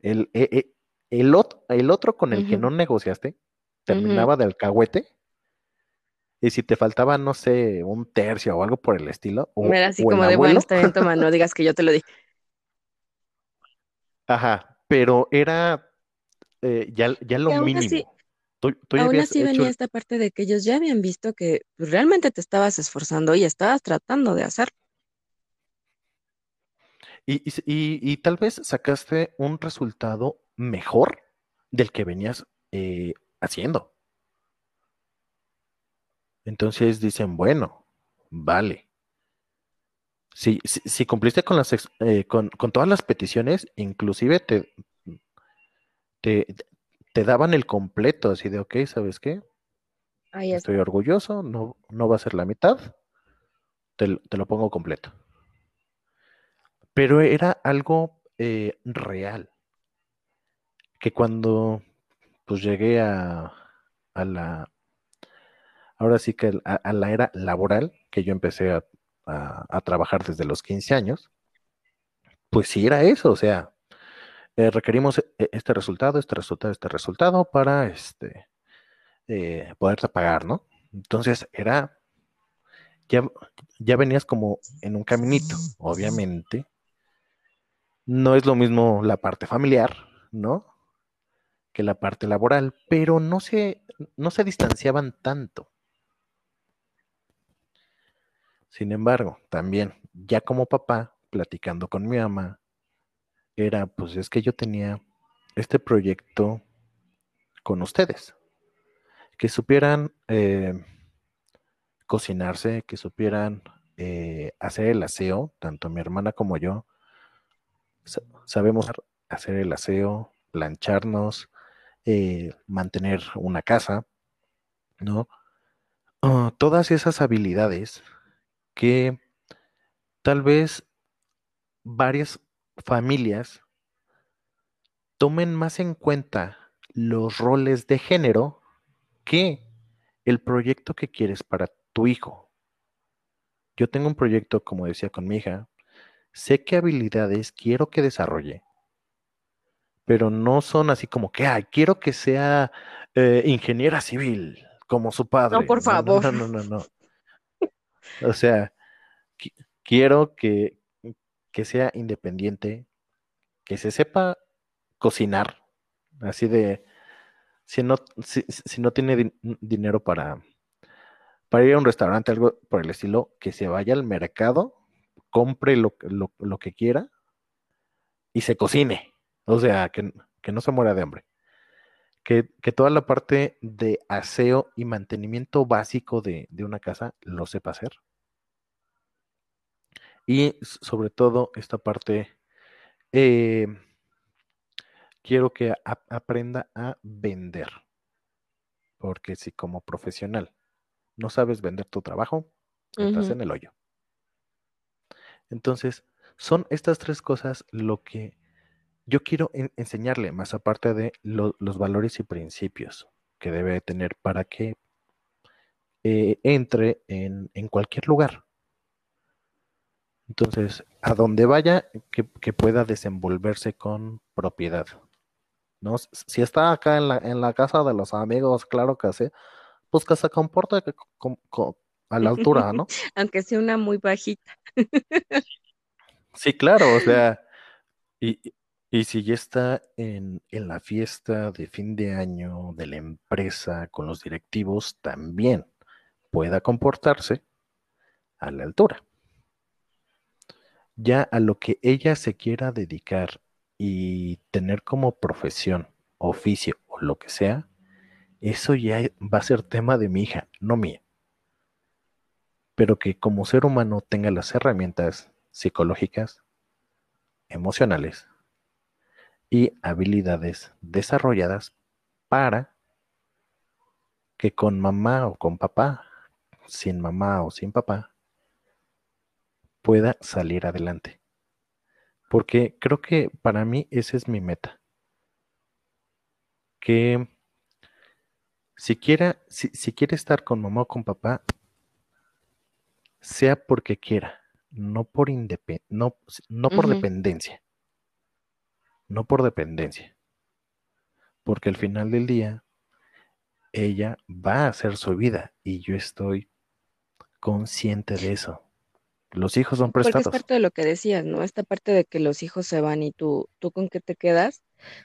el, e, e, el, el, otro con el que no negociaste terminaba de alcahuete. Y si te faltaba, no sé, un tercio o algo por el estilo. O, Era así como de, bueno, está bien, toma, no digas que yo te lo di. Ajá, pero era eh, ya, ya lo mínimo. Aún así venía esta parte de que ellos ya habían visto que pues, realmente te estabas esforzando y estabas tratando de hacerlo. Y, tal vez sacaste un resultado mejor del que venías eh, haciendo. Entonces dicen, bueno, vale. Si, si, cumpliste con, las, eh, con, con, todas las peticiones, inclusive te, te, te daban el completo, así de, ok, ¿sabes qué? Estoy orgulloso, no, no va a ser la mitad, te, lo pongo completo. Pero era algo eh, real, que cuando pues llegué a, a la, ahora sí que a, la era laboral, que yo empecé a, a, trabajar desde los 15 años, pues sí era eso, o sea, eh, requerimos e, este resultado, este resultado, este resultado para este, eh, poderte pagar, ¿no? Entonces era, ya, ya venías como en un caminito, obviamente. No es lo mismo la parte familiar, ¿no? Que la parte laboral, pero no se, no se distanciaban tanto. Sin embargo, también, ya como papá, platicando con mi mamá, era, pues es que yo tenía este proyecto con ustedes, que supieran eh, cocinarse, que supieran eh, hacer el aseo, tanto mi hermana como yo, sabemos hacer el aseo, plancharnos, eh, mantener una casa, ¿no? Ah, todas esas habilidades que tal vez varias familias tomen más en cuenta los roles de género que el proyecto que quieres para tu hijo. Yo tengo un proyecto, como decía con mi hija, sé qué habilidades quiero que desarrolle, pero no son así como que, ay, quiero que sea eh, ingeniera civil, como su padre. No, por favor. No, no, no, no. O sea, quiero que, que sea independiente, que se sepa cocinar, así de, si no, si, no tiene dinero para, para ir a un restaurante, algo por el estilo, que se vaya al mercado, compre lo, lo que quiera y se cocine. O sea, que, no se muera de hambre. Que, toda la parte de aseo y mantenimiento básico de, una casa lo sepa hacer. Y sobre todo esta parte, eh, quiero que aprenda a vender. Porque si como profesional no sabes vender tu trabajo, estás en el hoyo. Entonces, son estas tres cosas lo que yo quiero enseñarle, más aparte de los valores y principios que debe tener para que eh, entre en, cualquier lugar. Entonces, a donde vaya, que, pueda desenvolverse con propiedad. ¿no? Si está acá en la, en la casa de los amigos, claro que sí, pues que se comporte a la altura, ¿no? Aunque sea una muy bajita. sí, claro, o sea, y, y si ya está en, la fiesta de fin de año de la empresa con los directivos, también pueda comportarse a la altura. Ya a lo que ella se quiera dedicar y tener como profesión, oficio o lo que sea, eso ya va a ser tema de mi hija, no mía. Pero que como ser humano tenga las herramientas psicológicas, emocionales, y habilidades desarrolladas para que con mamá o con papá, sin mamá o sin papá, pueda salir adelante. Porque creo que para mí esa es mi meta. Que si, quiera, si, quiere estar con mamá o con papá, sea porque quiera, no por, no, no por dependencia no por dependencia, porque al final del día ella va a hacer su vida y yo estoy consciente de eso. Los hijos son prestados. Porque es parte de lo que decías, ¿no? Esta parte de que los hijos se van y tú, tú con qué te quedas.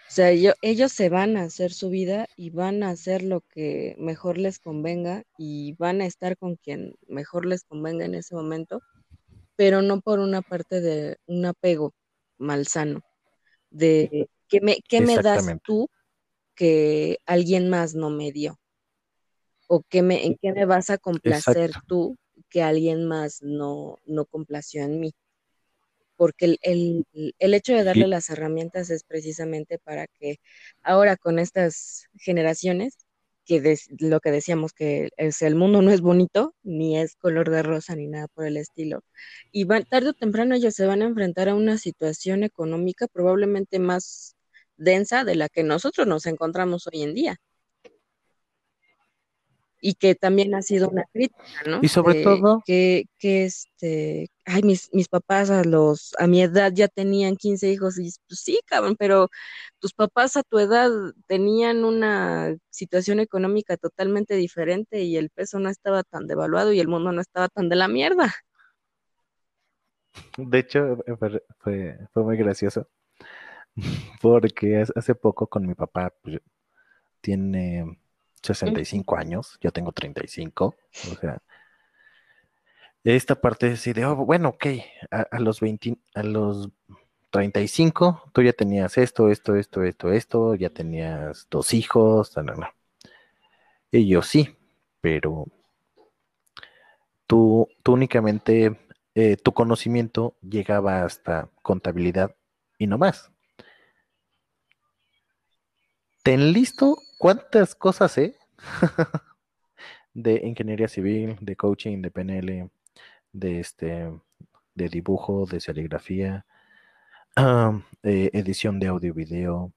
O sea, ellos se van a hacer su vida y van a hacer lo que mejor les convenga y van a estar con quien mejor les convenga en ese momento, pero no por una parte de un apego malsano de qué me, qué me das tú que alguien más no me dio. O qué me, en qué me vas a complacer tú que alguien más no, no complació en mí. Porque el, el, hecho de darle las herramientas es precisamente para que ahora con estas generaciones que lo que decíamos que es, el mundo no es bonito, ni es color de rosa, ni nada por el estilo. Y van, tarde o temprano ellos se van a enfrentar a una situación económica probablemente más densa de la que nosotros nos encontramos hoy en día y que también ha sido una crítica, ¿no? Y sobre todo que, que este, ay, mis, mis papás a los, a mi edad ya tenían 15 hijos y pues sí, cabrón, pero tus papás a tu edad tenían una situación económica totalmente diferente y el peso no estaba tan devaluado y el mundo no estaba tan de la mierda. De hecho, fue, fue, muy gracioso porque hace poco con mi papá pues, tiene 65 años, yo tengo 35, o sea, esta parte así de, oh, bueno, ok, a, a los 20, a los 35, tú ya tenías esto, esto, esto, esto, esto, ya tenías dos hijos, no, no. Y yo sí, pero tú, tú únicamente, eh, tu conocimiento llegaba hasta contabilidad y no más. Ten listo cuántas cosas sé de ingeniería civil, de coaching, de PNL, de este, de dibujo, de serigrafía, um, eh, edición de audio y video.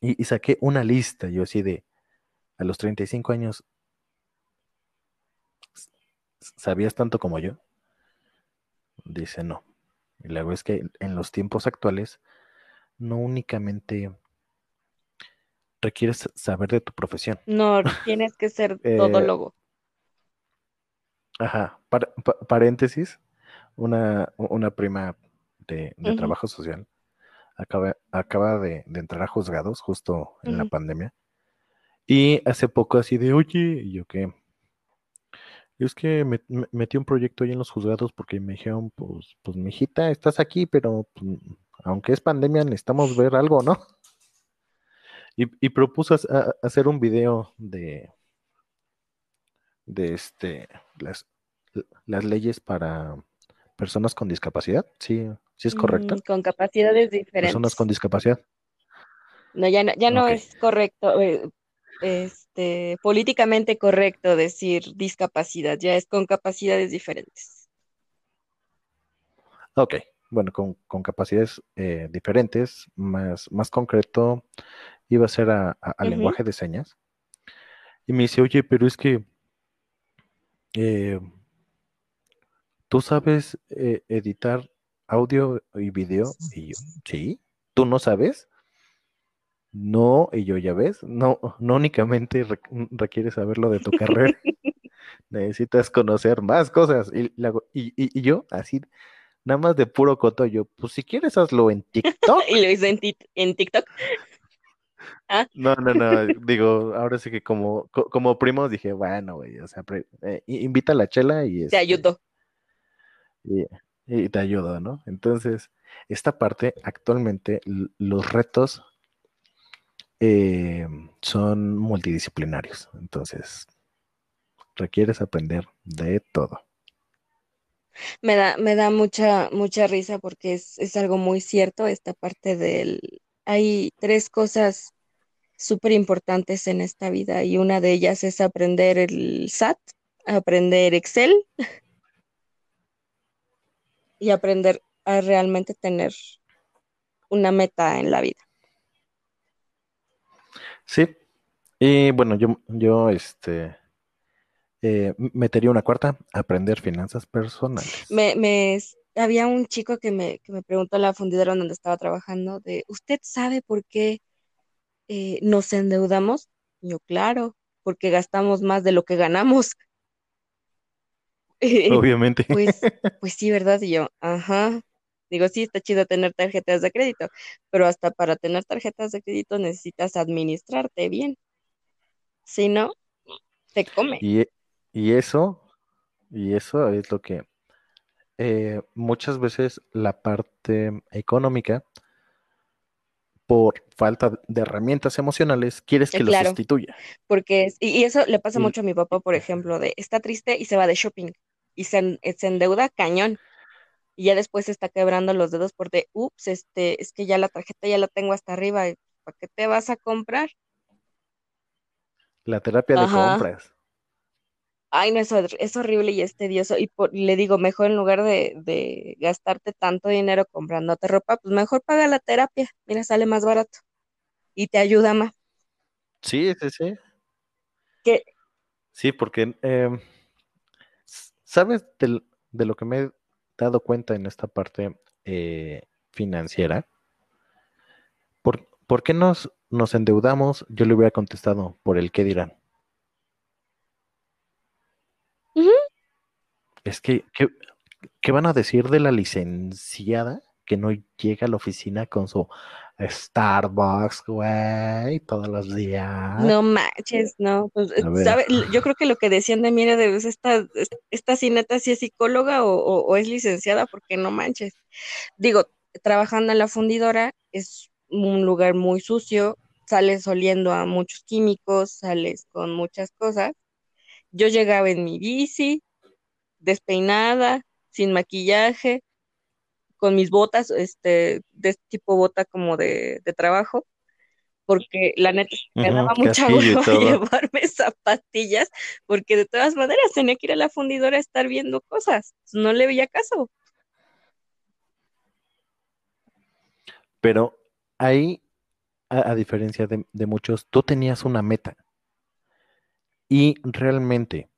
Y, y, saqué una lista, yo así de, a los 35 años, ¿sabías tanto como yo? Dice, no. Y luego es que en los tiempos actuales, no únicamente requieres saber de tu profesión. No, tienes que ser eh, todólogo. Ajá, par, pa, paréntesis, una, una prima de, de uh -huh. trabajo social acaba, acaba de, de, entrar a juzgados justo en uh -huh. la pandemia. Y hace poco así de, oye, y yo qué, es que me, me, metí un proyecto ahí en los juzgados porque me dijeron, pues, pues, mijita, estás aquí, pero pues, aunque es pandemia, necesitamos ver algo, ¿no? Y, y propuso a, a hacer un video de, de este, las, las leyes para personas con discapacidad, sí, sí es correcto. Mm, con capacidades diferentes. Personas con discapacidad. No, ya no, ya no okay. es correcto, eh, este, políticamente correcto decir discapacidad, ya es con capacidades diferentes. Ok, bueno, con, con capacidades eh, diferentes, más, más concreto, iba a ser a, a, a uh -huh. lenguaje de señas. Y me dice, oye, pero es que eh, ¿tú sabes eh, editar audio y video? Y yo, sí, ¿tú no sabes? No, y yo ya ves, no, no únicamente re requieres saberlo de tu carrera, necesitas conocer más cosas. Y, y, y, yo, así, nada más de puro coto, yo, pues si quieres hazlo en TikTok. y lo hice en, en TikTok. ¿Ah? No, no, no, digo, ahora sí que como, como primos dije, bueno, güey, o sea, eh, invita a la chela y... Este, te ayudo. Y, y, te ayudo, ¿no? Entonces, esta parte, actualmente, los retos eh, son multidisciplinarios, entonces, requieres aprender de todo. Me da, me da mucha, mucha risa porque es, es algo muy cierto esta parte del... Hay tres cosas súper importantes en esta vida y una de ellas es aprender el SAT, aprender Excel y aprender a realmente tener una meta en la vida. Sí, y bueno, yo, yo este, eh, metería una cuarta, aprender finanzas personales. Me, me, había un chico que me, que me preguntó en la fundidora donde estaba trabajando de, ¿usted sabe por qué eh, nos endeudamos? Yo, claro, porque gastamos más de lo que ganamos. Obviamente. pues, pues sí, ¿verdad? Y yo, ajá. Digo, sí, está chido tener tarjetas de crédito, pero hasta para tener tarjetas de crédito necesitas administrarte bien. Si no, te come. Y, y eso, y eso es lo que eh, muchas veces la parte económica, por falta de herramientas emocionales, quieres que claro, lo sustituya. Porque, es, y, eso le pasa mucho a mi papá, por ejemplo, de está triste y se va de shopping y se, se endeuda cañón y ya después se está quebrando los dedos porque, ups, este, es que ya la tarjeta ya la tengo hasta arriba, ¿para qué te vas a comprar? La terapia de Ajá. compras. Ay, no, es horrible y es tedioso. Y por, le digo, mejor en lugar de, de, gastarte tanto dinero comprándote ropa, pues mejor paga la terapia. Mira, sale más barato. Y te ayuda más. Sí, sí, sí. ¿Qué? Sí, porque, eh, ¿sabes de, de lo que me he dado cuenta en esta parte eh, financiera? ¿Por, ¿Por, qué nos, nos endeudamos? Yo le hubiera contestado, por el qué dirán. Uh -huh. Es que, ¿qué, ¿qué, van a decir de la licenciada que no llega a la oficina con su Starbucks, güey, todos los días. No manches, no. Pues, ¿sabe? Yo creo que lo que decían de mí era de pues, esta, esta cineta si es psicóloga o, o, es licenciada, porque no manches. Digo, trabajando en la fundidora es un lugar muy sucio, sales oliendo a muchos químicos, sales con muchas cosas. Yo llegaba en mi bici, despeinada, sin maquillaje, con mis botas, este, de este tipo bota como de, trabajo, porque la neta me daba mucha hueva llevarme zapatillas, porque de todas maneras tenía que ir a la fundidora a estar viendo cosas, no le veía caso. Pero ahí, a, diferencia de, muchos, tú tenías una meta. Y realmente,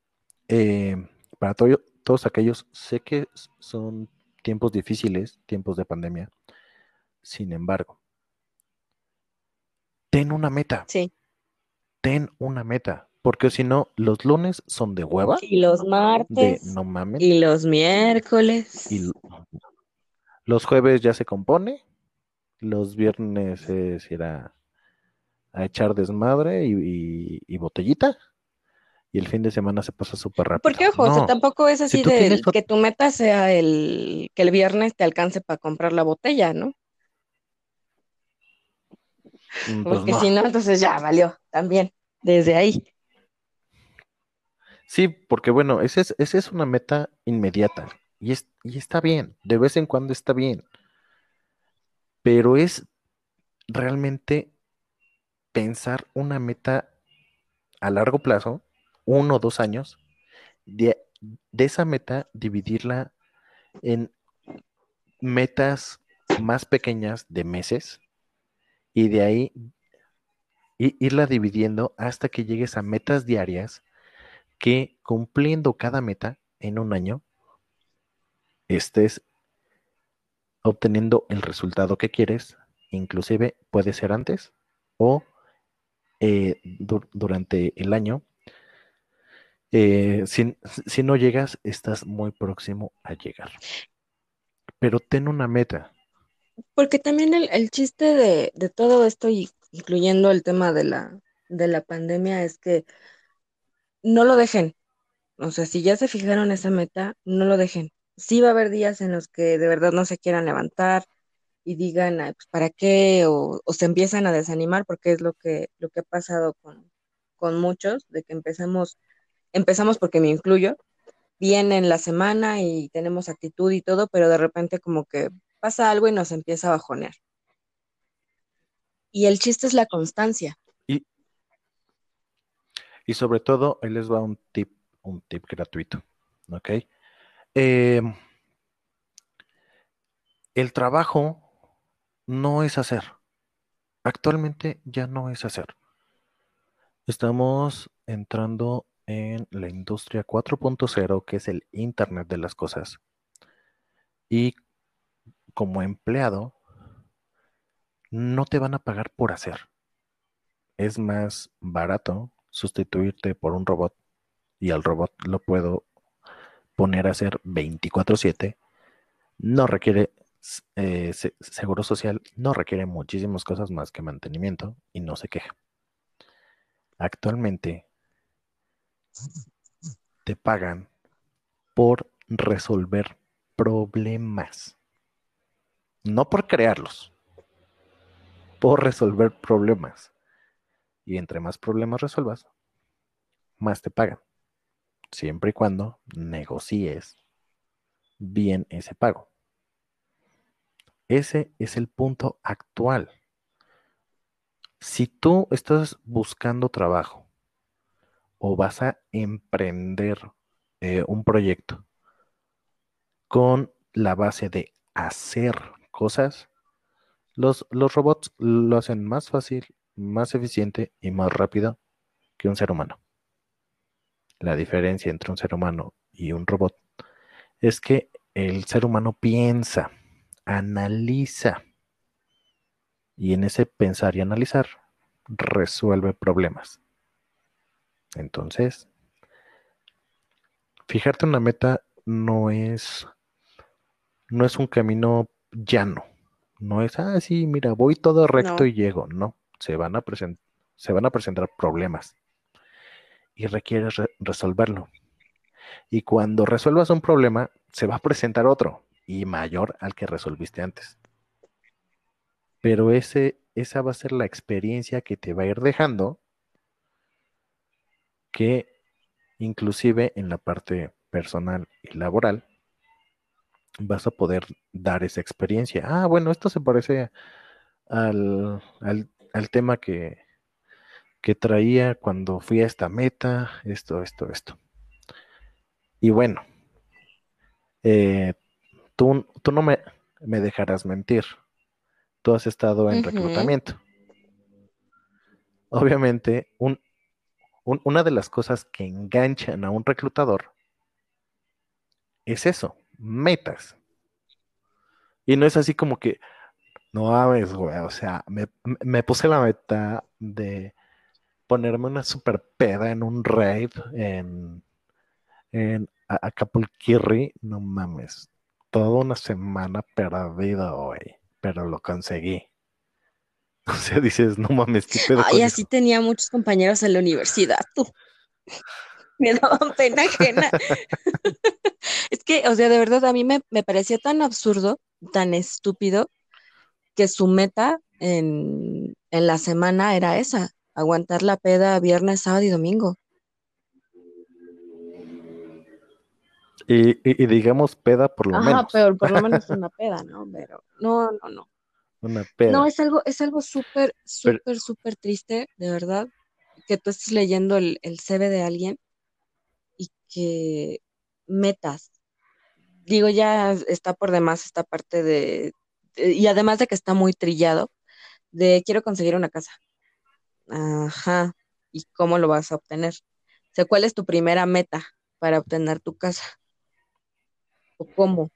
eh, para todos aquellos, sé que son tiempos difíciles, tiempos de pandemia. Sin embargo, ten una meta. Sí. Ten una meta. Porque si no, los lunes son de hueva. Y los martes. no mames. Y los miércoles. Y los jueves ya se compone. Los viernes es ir a, echar desmadre y botellita y el fin de semana se pasa súper rápido. Porque, ojo, tampoco es así de que tu meta sea el que el viernes te alcance para comprar la botella, ¿no? Mm, pues porque si no, entonces ya valió también, desde ahí. Sí, porque bueno, esa es, esa es una meta inmediata y, es, y está bien, de vez en cuando está bien, pero es realmente pensar una meta a largo plazo uno o dos años, de, esa meta dividirla en metas más pequeñas de meses y de ahí irla dividiendo hasta que llegues a metas diarias que cumpliendo cada meta en un año estés obteniendo el resultado que quieres, inclusive puede ser antes o eh, durante el año eh, si, no llegas, estás muy próximo a llegar. Pero ten una meta. Porque también el, chiste de, todo esto, incluyendo el tema de la, de la pandemia, es que no lo dejen. O sea, si ya se fijaron esa meta, no lo dejen. Sí va a haber días en los que de verdad no se quieran levantar y digan, pues, ¿para qué? O, se empiezan a desanimar, porque es lo que, lo que ha pasado con muchos, de que empezamos empezamos porque me incluyo, bien en la semana y tenemos actitud y todo, pero de repente como que pasa algo y nos empieza a bajonear. Y el chiste es la constancia. Y, sobre todo, él les va un tip, un tip gratuito. ¿Ok? Em, el trabajo no es hacer. Actualmente ya no es hacer. Estamos entrando en la industria 4.0, que es el Internet de las Cosas. Y como empleado, no te van a pagar por hacer. Es más barato sustituirte por un robot y al robot lo puedo poner a hacer 24/7. No requiere eh, seguro social, no requiere muchísimas cosas más que mantenimiento y no se queja. Actualmente te pagan por resolver problemas. No por crearlos, por resolver problemas. Y entre más problemas resuelvas, más te pagan. Siempre y cuando negocies bien ese pago. Ese es el punto actual. Si tú estás buscando trabajo o vas a emprender eh, un proyecto con la base de hacer cosas, los, los robots lo hacen más fácil, más eficiente y más rápido que un ser humano. La diferencia entre un ser humano y un robot es que el ser humano piensa, analiza y en ese pensar y analizar resuelve problemas. Entonces, fijarte una meta no es, no es un camino ya no. No es, ah, sí, mira, voy todo recto y llego. No, se van a, se van a presentar problemas y requieres resolverlo. Y cuando resuelvas un problema, se va a presentar otro y mayor al que resolviste antes. Pero ese, esa va a ser la experiencia que te va a ir dejando que inclusive en la parte personal y laboral vas a poder dar esa experiencia. Ah, bueno, esto se parece al, al, tema que, que traía cuando fui a esta meta, esto, esto, esto. Y bueno, eh, tú, tú, no me, me, dejarás mentir. Tú has estado en reclutamiento. Obviamente, un, una de las cosas que enganchan a un reclutador es eso, metas. Y no es así como que, no mames, güey, o sea, me, puse la meta de ponerme una super peda en un raid en, en Acapulquirri, no mames, toda una semana perdida, güey, pero lo conseguí. O sea, dices, no mames, qué pedo. Ay, así tenía muchos compañeros en la universidad, tú. Me daban pena ajena. es que, o sea, de verdad, a mí me, parecía tan absurdo, tan estúpido, que su meta en, la semana era esa, aguantar la peda viernes, sábado y domingo. Y, digamos peda por lo menos. Ajá, pero por lo menos una peda, ¿no? Pero no, no, no. No, es algo, es algo súper, súper, súper triste, de verdad, que tú estés leyendo el, el CV de alguien y que metas. Digo, ya está por demás esta parte de, y además de que está muy trillado, de quiero conseguir una casa. Ajá, ¿y cómo lo vas a obtener? O sea, ¿cuál es tu primera meta para obtener tu casa? ¿O cómo?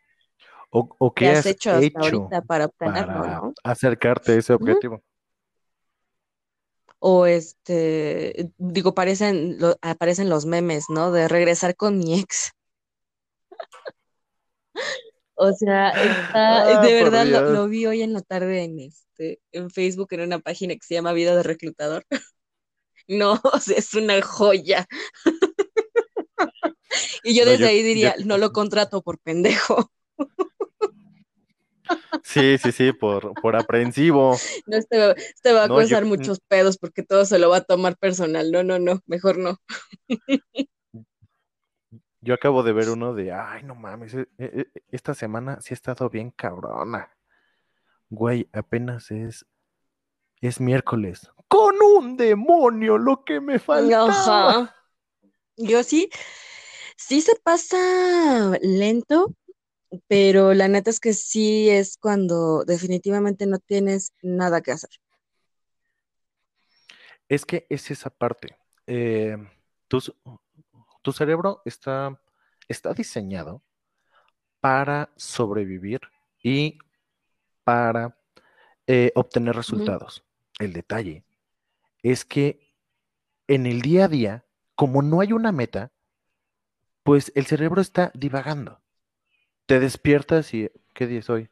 O, qué, has, hecho, hasta ahorita para obtenerlo, Acercarte a ese objetivo. O este, digo, aparecen, aparecen los memes, ¿no? De regresar con mi ex. o sea, está, ah, de verdad lo, vi hoy en la tarde en este, en Facebook en una página que se llama Vida de Reclutador. no, o sea, es una joya. y yo desde ahí diría, no lo contrato por pendejo. Sí, sí, sí, por, por aprensivo. No, este, este va a causar muchos pedos porque todo se lo va a tomar personal. No, no, no, mejor no. Yo acabo de ver uno de, ay, no mames, e, e, e, esta semana sí ha estado bien cabrona. Güey, apenas es, es miércoles. Con un demonio, lo que me falta. Ajá. Yo sí, sí se pasa lento, pero la neta es que sí es cuando definitivamente no tienes nada que hacer. Es que es esa parte. Eh, tu, cerebro está, está diseñado para sobrevivir y para eh, obtener resultados. El detalle es que en el día a día, como no hay una meta, pues el cerebro está divagando te despiertas y ¿qué día es hoy?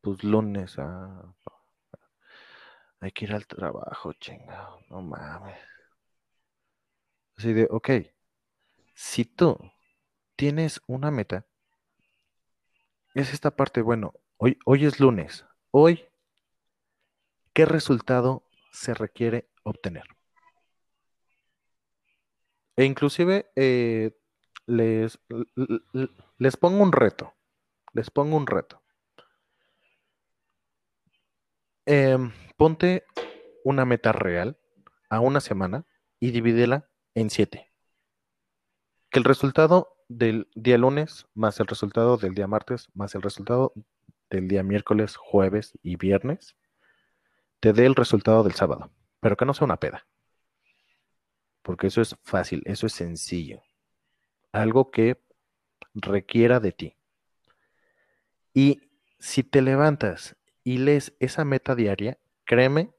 Pues lunes, ah, hay que ir al trabajo, chingado, no mames. Así de, ok, si tú tienes una meta, es esta parte, bueno, hoy, hoy es lunes, hoy, ¿qué resultado se requiere obtener? E inclusive eh, les, les pongo un reto. Les pongo un reto. Em, ponte una meta real a una semana y divídela en siete. Que el resultado del día lunes más el resultado del día martes más el resultado del día miércoles, jueves y viernes te dé el resultado del sábado. Pero que no sea una peda. Porque eso es fácil, eso es sencillo algo que requiera de ti. Y si te levantas y lees esa meta diaria, créeme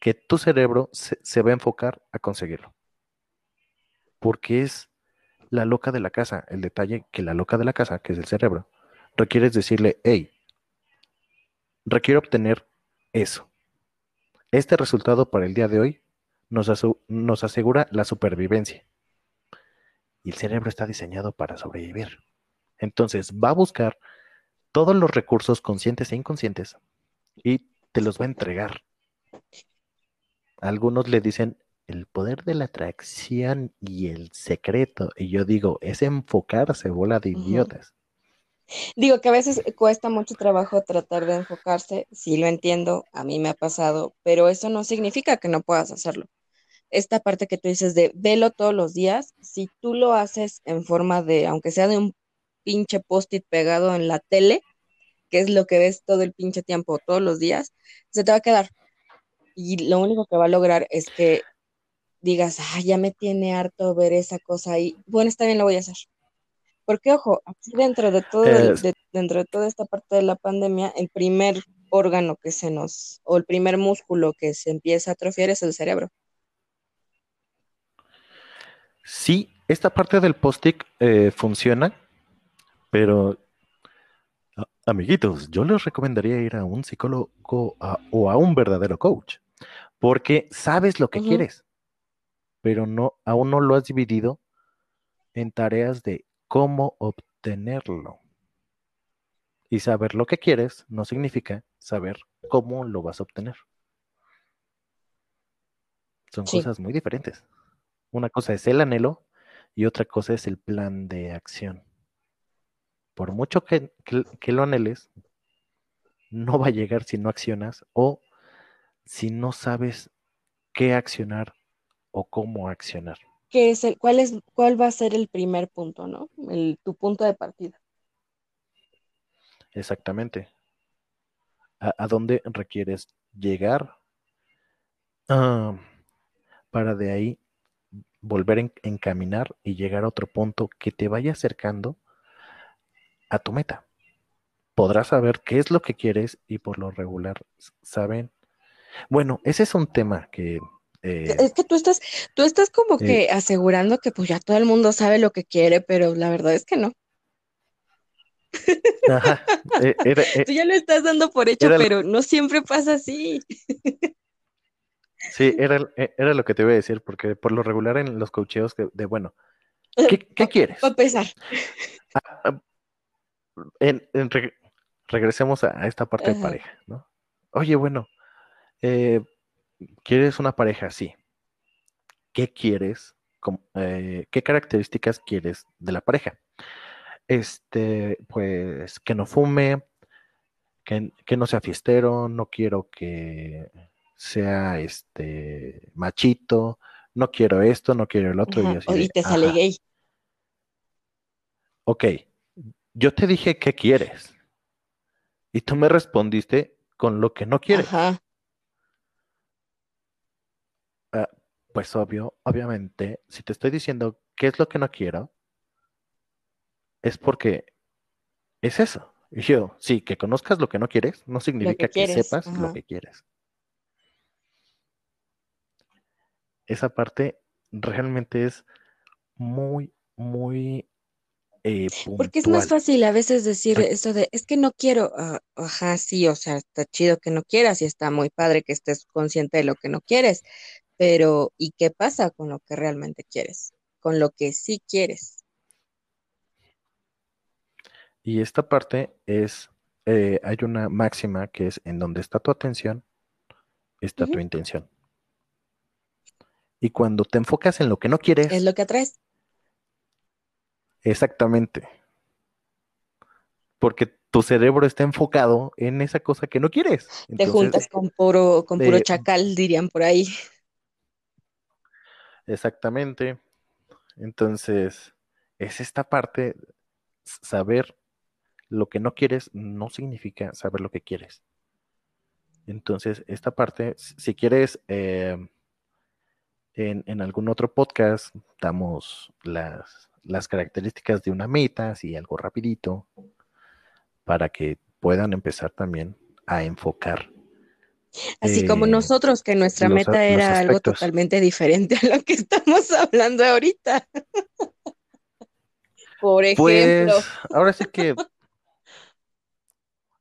que tu cerebro se, va a enfocar a conseguirlo. Porque es la loca de la casa. El detalle que la loca de la casa, que es el cerebro, requieres decirle, hey, requiero obtener eso. Este resultado para el día de hoy nos asegura la supervivencia. Y el cerebro está diseñado para sobrevivir. Entonces va a buscar todos los recursos conscientes e inconscientes y te los va a entregar. Algunos le dicen el poder de la atracción y el secreto. Y yo digo, es enfocarse, bola de idiotas. Digo que a veces cuesta mucho trabajo tratar de enfocarse, sí lo entiendo, a mí me ha pasado, pero eso no significa que no puedas hacerlo. Esta parte que tú dices de velo todos los días, si tú lo haces en forma de, aunque sea de un pinche post-it pegado en la tele, que es lo que ves todo el pinche tiempo, todos los días, se te va a quedar. Y lo único que va a lograr es que digas, ah, ya me tiene harto ver esa cosa ahí. Bueno, está bien, lo voy a hacer. Porque, ojo, aquí dentro de todo, dentro de toda esta parte de la pandemia, el primer órgano que se nos, o el primer músculo que se empieza a atrofiar es el cerebro. Sí, esta parte del post-it eh, funciona, pero amiguitos, yo les recomendaría ir a un psicólogo o a un verdadero coach, porque sabes lo que quieres, pero no, aún no lo has dividido en tareas de cómo obtenerlo. Y saber lo que quieres no significa saber cómo lo vas a obtener. Son cosas muy diferentes. Una cosa es el anhelo y otra cosa es el plan de acción. Por mucho que, lo anheles, no va a llegar si no accionas o si no sabes qué accionar o cómo accionar es el, cuál, es, cuál va a ser el primer punto, ¿no? El, tu punto de partida. Exactamente. ¿A, dónde requieres llegar ah, para de ahí volver a encaminar y llegar a otro punto que te vaya acercando a tu meta? Podrás saber qué es lo que quieres y por lo regular saben. Bueno, ese es un tema que eh, es que tú estás, tú estás como eh, que asegurando que pues ya todo el mundo sabe lo que quiere, pero la verdad es que no. Ajá, eh, tú ya lo estás dando por hecho, pero no siempre pasa así. Sí, era, era lo que te iba a decir, porque por lo regular en los cocheos de, bueno, ¿qué, quieres? Empezar. Ah, ah, regresemos a, esta parte de pareja, ¿no? Oye, bueno, eh, ¿Quieres una pareja? Sí. ¿Qué quieres? Eh, ¿Qué características quieres de la pareja? Este, pues que no fume, que, no sea fiestero, no quiero que sea este machito, no quiero esto, no quiero el otro. y, te sale gay. Ok, yo te dije qué quieres. Y tú me respondiste con lo que no quieres. Ajá. Pues obvio, obviamente, si te estoy diciendo qué es lo que no quiero, es porque es eso. Y yo, sí, que conozcas lo que no quieres, no significa que, sepas lo que quieres. Esa parte realmente es muy, muy eh, Porque es más fácil a veces decir eso de, es que no quiero, ah, ajá, sí, o sea, está chido que no quieras y está muy padre que estés consciente de lo que no quieres, pero ¿y qué pasa con lo que realmente quieres? Con lo que sí quieres. Y esta parte es, eh, hay una máxima que es en donde está tu atención, está tu intención. Y cuando te enfocas en lo que no quieres. Es lo que atraes. Exactamente. Porque tu cerebro está enfocado en esa cosa que no quieres. te juntas con puro, con puro chacal, dirían por ahí. Exactamente. Entonces, es esta parte, saber lo que no quieres no significa saber lo que quieres. Entonces, esta parte, si quieres, em, en, algún otro podcast damos las, las características de una meta, así algo rapidito, para que puedan empezar también a enfocar Así como eh, nosotros, que nuestra meta era algo totalmente diferente a lo que estamos hablando ahorita. Por ejemplo. Pues, ahora sí que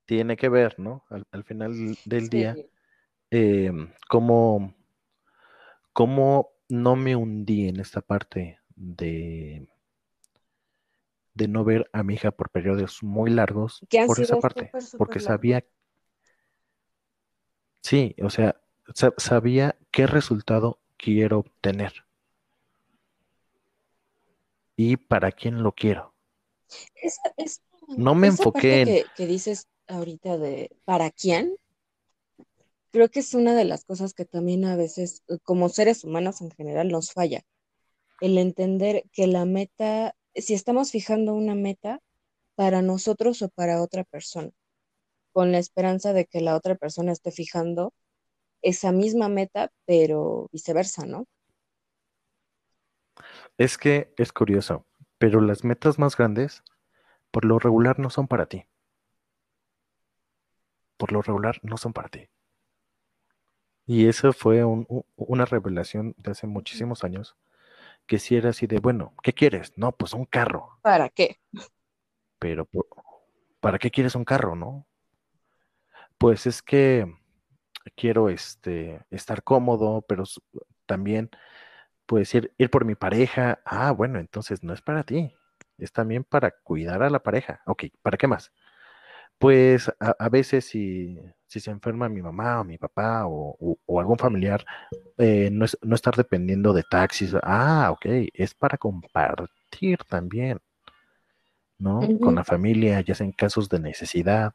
tiene que ver, ¿no? Al, final del día, eh, cómo, cómo no me hundí en esta parte de, de no ver a mi hija por periodos muy largos por esa parte, porque sabía, sí, o sea, sabía qué resultado quiero obtener. Y para quién lo quiero. no me enfoqué en... Que, que dices ahorita de para quién, creo que es una de las cosas que también a veces, como seres humanos en general, nos falla. El entender que la meta, si estamos fijando una meta para nosotros o para otra persona, con la esperanza de que la otra persona esté fijando esa misma meta, pero viceversa, ¿no? Es que es curioso, pero las metas más grandes por lo regular no son para ti. Por lo regular no son para ti. Y eso fue una revelación de hace muchísimos años, que si era así de, bueno, ¿qué quieres? No, pues un carro. ¿Para qué? Pero, ¿para qué quieres un carro, no? Pues es que quiero este, estar cómodo, pero también puedes ir, ir por mi pareja. Ah, bueno, entonces no es para ti, es también para cuidar a la pareja. Ok, ¿para qué más? Pues a, veces si, si, se enferma mi mamá o mi papá o, algún familiar, eh, no, es, no estar dependiendo de taxis. Ah, ok, es para compartir también. ¿no? Con la familia, ya sea en casos de necesidad.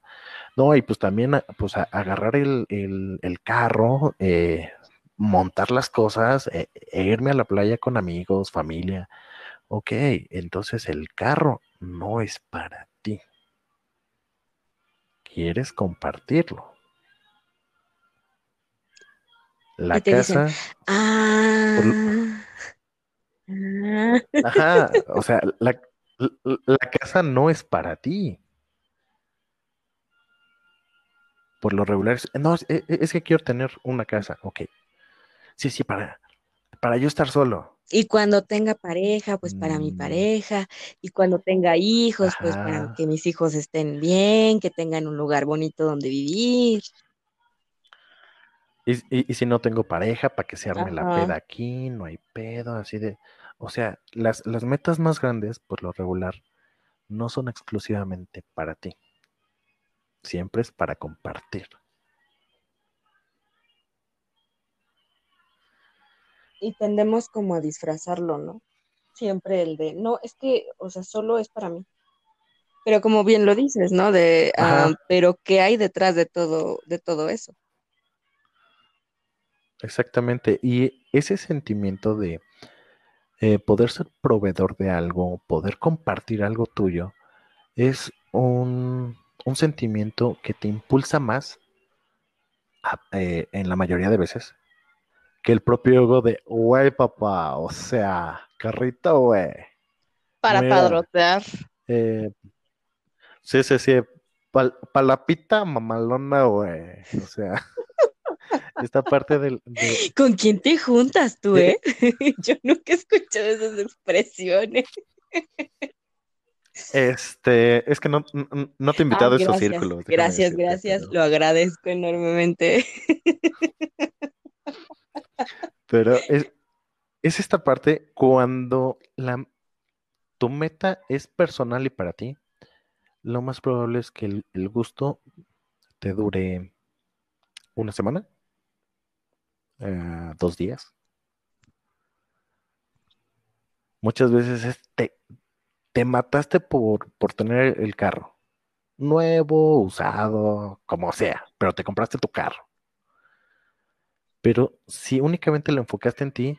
No, y pues también pues agarrar el, el, carro, eh, montar las cosas, eh, e irme a la playa con amigos, familia. Ok, entonces el carro no es para. Quieres compartirlo. La casa. ah, Ajá, o sea, la, la casa no es para ti. Por lo regular, no, es, que quiero tener una casa, ok. Sí, sí, para, para yo estar solo. Y cuando tenga pareja, pues para mi mm. pareja. Y cuando tenga hijos, pues para que mis hijos estén bien, que tengan un lugar bonito donde vivir. Y, si no tengo pareja, para que se arme la peda aquí, no hay pedo, así de... O sea, las, las metas más grandes, por lo regular, no son exclusivamente para ti. Siempre es para compartir. Y tendemos como a disfrazarlo, ¿no? Siempre el de, no, es que, o sea, solo es para mí. Pero como bien lo dices, ¿no? De, ah, pero ¿qué hay detrás de todo, de todo eso? Exactamente. Y ese sentimiento de eh, poder ser proveedor de algo, poder compartir algo tuyo, es un, un sentimiento que te impulsa más eh, en la mayoría de veces que el propio ego de, güey, papá, o sea, carrito, güey. Para padrotear. Eh, sí, sí, sí, palapita mamalona, güey. O sea, esta parte del... ¿Con quién te juntas tú, eh? Yo nunca he escuchado esas expresiones. Este, es que no, no te he invitado a esos círculos. Gracias, gracias, lo agradezco enormemente. Pero es, esta parte cuando la, tu meta es personal y para ti, lo más probable es que el, gusto te dure una semana, eh, dos días. Muchas veces te, te mataste por, por tener el carro. Nuevo, usado, como sea, pero te compraste tu carro. Pero si únicamente lo enfocaste en ti,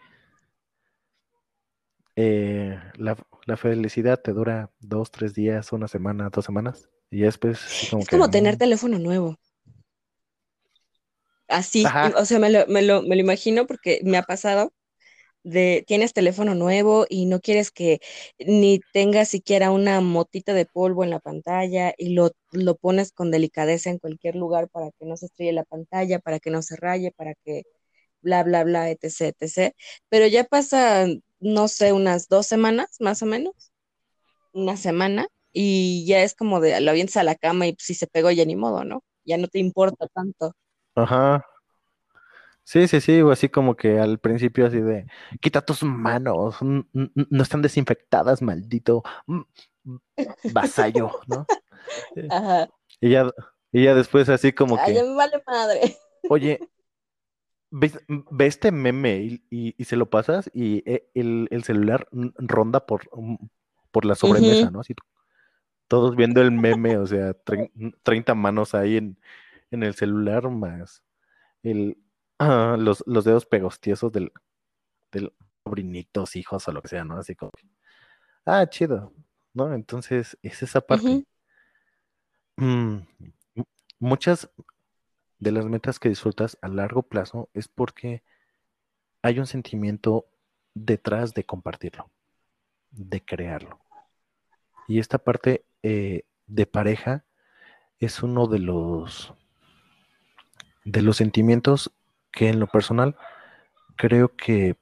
eh, la, felicidad te dura dos, tres días, una semana, dos semanas. Y después... Como es como tener teléfono nuevo. Así, o sea, me lo, me, lo, me lo imagino porque me ha pasado de tienes teléfono nuevo y no quieres que ni tenga siquiera una motita de polvo en la pantalla y lo, lo, pones con delicadeza en cualquier lugar para que no se estrelle la pantalla, para que no se raye, para que bla, bla, bla, etc., etc. Pero ya pasa, no sé, unas dos semanas más o menos, una semana, y ya es como de lo avientas a la cama y si se pegó ya ni modo, ¿no? Ya no te importa tanto. Ajá. Sí, sí, sí, o así como que al principio así de, quita tus manos, no están desinfectadas, maldito mm, mm, vasallo, ¿no? Ajá. Y ya, y ya después así como Ay, que... me vale madre. Oye, ve, este meme y, se lo pasas y eh, el, celular ronda por, mm, por la sobremesa, ¿no? Así todos viendo el meme, o sea, 30 manos ahí en, en el celular más el, los, los, dedos pegostiosos del, del sobrinitos, hijos o lo que sea, ¿no? Así como, ah, chido, ¿no? Entonces, es esa parte. Mm, muchas de las metas que disfrutas a largo plazo es porque hay un sentimiento detrás de compartirlo, de crearlo. Y esta parte eh, de pareja es uno de los de los sentimientos que en lo personal creo que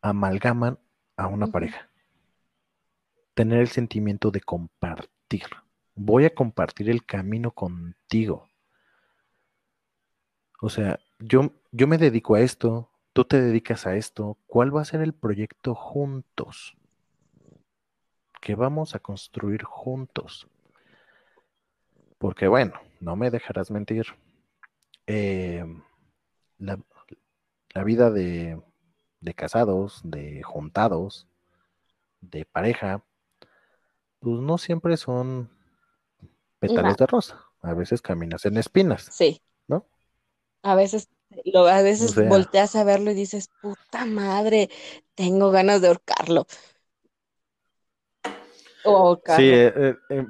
amalgaman a una pareja. Tener el sentimiento de compartir. Voy a compartir el camino contigo. O sea, yo, yo me dedico a esto, tú te dedicas a esto. ¿Cuál va a ser el proyecto juntos? Que vamos a construir juntos. Porque bueno, no me dejarás mentir eh, la, vida de, casados, de juntados, de pareja, pues no siempre son petales de rosa. A veces caminas en espinas. Sí. ¿No? A veces, lo, a veces volteas a verlo y dices, puta madre, tengo ganas de ahorcarlo. Sí, eh, eh,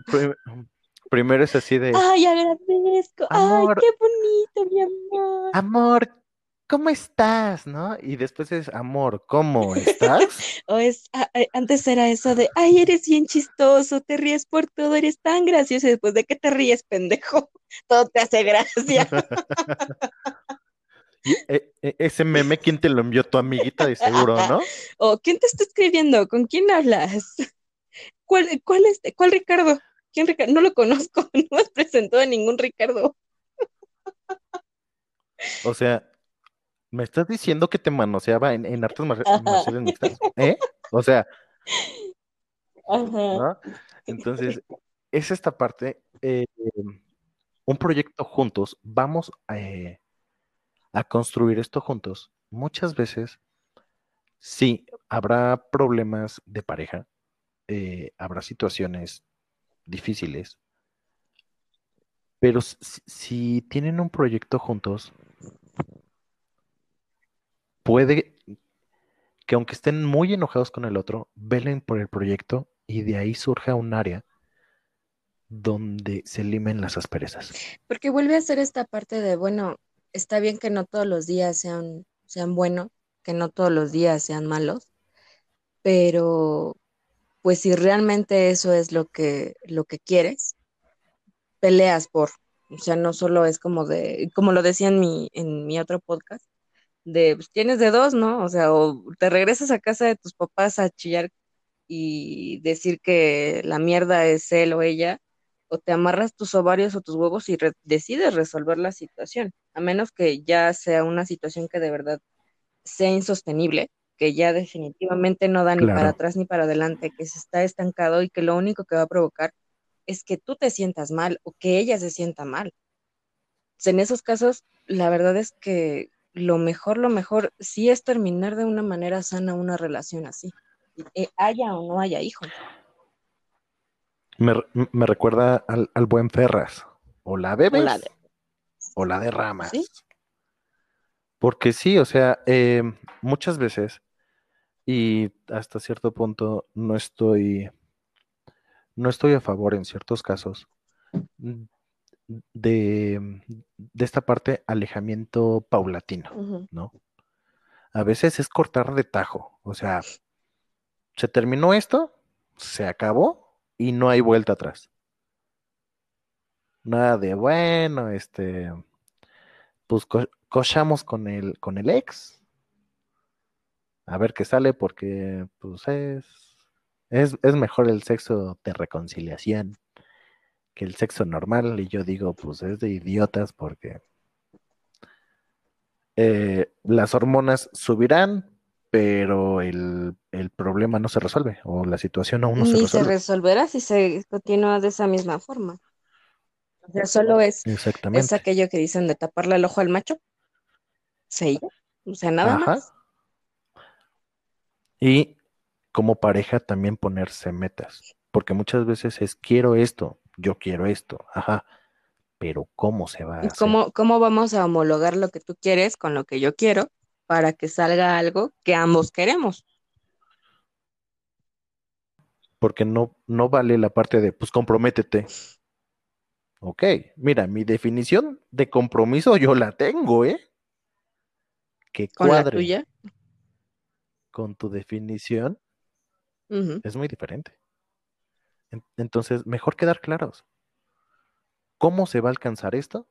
Primero es así de. Ay, agradezco. Ay, qué bonito, mi amor. Amor, ¿cómo estás? ¿No? Y después es, amor, ¿cómo estás? o es, antes era eso de, ay, eres bien chistoso, te ríes por todo, eres tan gracioso. Y después de que te ríes, pendejo, todo te hace gracia. E, e, ese meme, ¿quién te lo envió? Tu amiguita, de seguro, ¿no? O ¿quién te está escribiendo? ¿Con quién hablas? ¿Cuál, cuál, es, cuál Ricardo? ¿Quién Ricardo? No lo conozco, no has presentado a ningún Ricardo. O sea, ¿me estás diciendo que te manoseaba en, en artes marciales mixtas? ¿Eh? O sea, Ajá. Entonces, es esta parte, eh, un proyecto juntos, vamos eh, a construir esto juntos. Muchas veces, sí, habrá problemas de pareja, eh, habrá situaciones difíciles. Pero si, tienen un proyecto juntos, puede que aunque estén muy enojados con el otro, velen por el proyecto y de ahí surja un área donde se limen las asperezas. Porque vuelve a ser esta parte de, bueno, está bien que no todos los días sean, sean buenos, que no todos los días sean malos, pero pues si realmente eso es lo que, lo que quieres, peleas por, o sea, no solo es como de, como lo decía en mi, en mi otro podcast, de, pues, tienes de dos, ¿no? O sea, o te regresas a casa de tus papás a chillar y decir que la mierda es él o ella, o te amarras tus ovarios o tus huevos y decides resolver la situación, a menos que ya sea una situación que de verdad sea insostenible, que ya definitivamente no da ni para atrás ni para adelante, que se está estancado y que lo único que va a provocar es que tú te sientas mal o que ella se sienta mal. En esos casos, la verdad es que lo mejor, lo mejor sí es terminar de una manera sana una relación así, eh, haya o no haya hijos. Me, recuerda al, buen Ferras, o la bebes o la, de, ramas. Porque sí, o sea, eh, muchas veces y hasta cierto punto no estoy, no estoy a favor en ciertos casos de, esta parte alejamiento paulatino, ¿no? A veces es cortar de tajo, o sea, se terminó esto, se acabó y no hay vuelta atrás. Nada de bueno, este, pues cochamos con el, con el ex, a ver qué sale porque pues es es, es mejor el sexo de reconciliación que el sexo normal. Y yo digo, pues es de idiotas porque eh, las hormonas subirán, pero el, el, problema no se resuelve o la situación aún no Ni se resuelve. se resolverá si se continúa de esa misma forma. O sea, solo es, Exactamente. es aquello que dicen de taparle el ojo al macho. Sí, o sea, nada Ajá. más. Y como pareja también ponerse metas, porque muchas veces es quiero esto, yo quiero esto, ajá, pero ¿cómo se va a cómo, cómo vamos a homologar lo que tú quieres con lo que yo quiero para que salga algo que ambos queremos? Porque no, no vale la parte de, pues comprométete. Ok, mira, mi definición de compromiso yo la tengo, ¿eh? Que ¿Con la cuadre tuya? Con tu definición es muy diferente. En- Entonces, mejor quedar claros. ¿Cómo se va a alcanzar esto?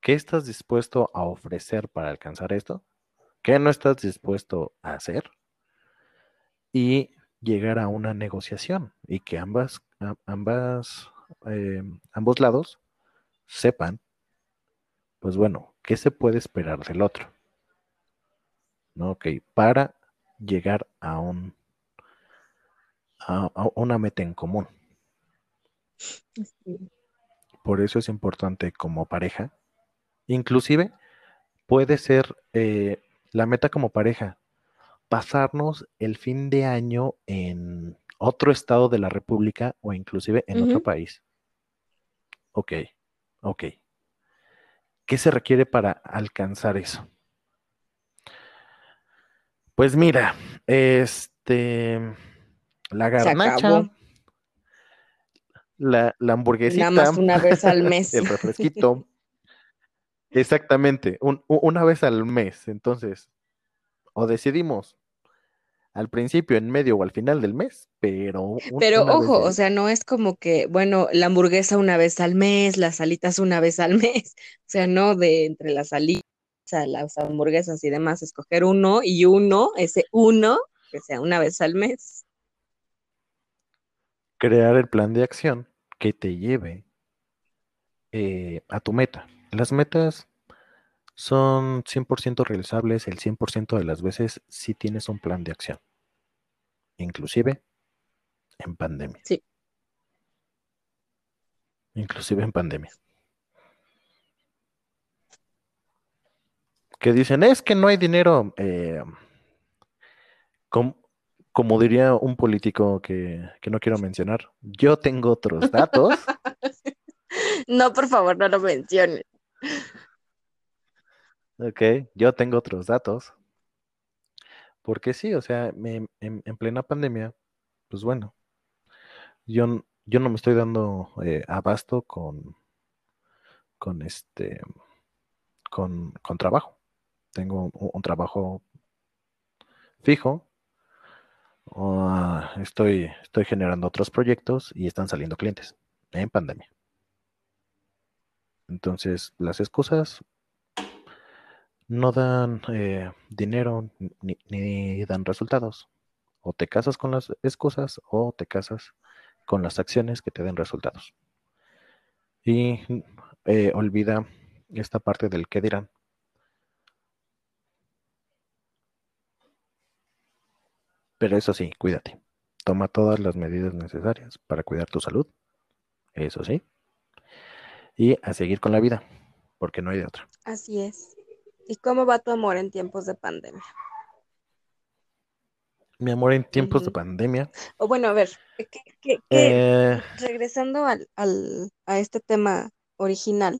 ¿Qué estás dispuesto a ofrecer para alcanzar esto? ¿Qué no estás dispuesto a hacer? Y llegar a una negociación y que ambas, ambas, eh, ambos lados sepan, pues bueno, ¿qué se puede esperar del otro? ¿No? Ok, para llegar a un a, a una meta en común. Por eso es importante como pareja. Inclusive puede ser eh, la meta como pareja, pasarnos el fin de año en otro estado de la República o inclusive en otro país. Ok, ok. ¿Qué se requiere para alcanzar eso? Pues mira, este, la garnacha, la, la Nada hamburguesita, más una vez al mes. el refresquito. Exactamente, un- una vez al mes. Entonces, o decidimos al principio, en medio o al final del mes, pero Pero ojo, o sea, no es como que, bueno, la hamburguesa una vez al mes, las alitas una vez al mes. O sea, no de entre las alitas, las hamburguesas y demás, escoger uno y uno, ese uno, que sea una vez al mes. crear el plan de acción que te lleve eh, a tu meta. Las metas son 100% realizables el 100% de las veces si tienes un plan de acción, inclusive en pandemia. Sí. Inclusive en pandemia. Que dicen, es que no hay dinero. eh, com- como diría un político que, que no quiero mencionar, yo tengo otros datos. No, por favor, no lo menciones. Ok, yo tengo otros datos. Porque sí, o sea, me- en, en plena pandemia, pues bueno, yo, yo no me estoy dando eh, abasto con, con este, con, con trabajo. Tengo un, trabajo fijo. ah, estoy, estoy generando otros proyectos y están saliendo clientes en pandemia. Entonces, las excusas no dan eh, dinero ni, ni dan resultados. O te casas con las excusas o te casas con las acciones que te den resultados. Y eh, olvida esta parte del qué dirán. Pero eso sí, cuídate. Toma todas las medidas necesarias para cuidar tu salud. Eso sí. Y a seguir con la vida, porque no hay de otra. Así es. ¿Y cómo va tu amor en tiempos de pandemia? Mi amor, en tiempos de pandemia, O bueno, a ver, ¿qué, qué- qué- eh, regresando al, al- a este tema original,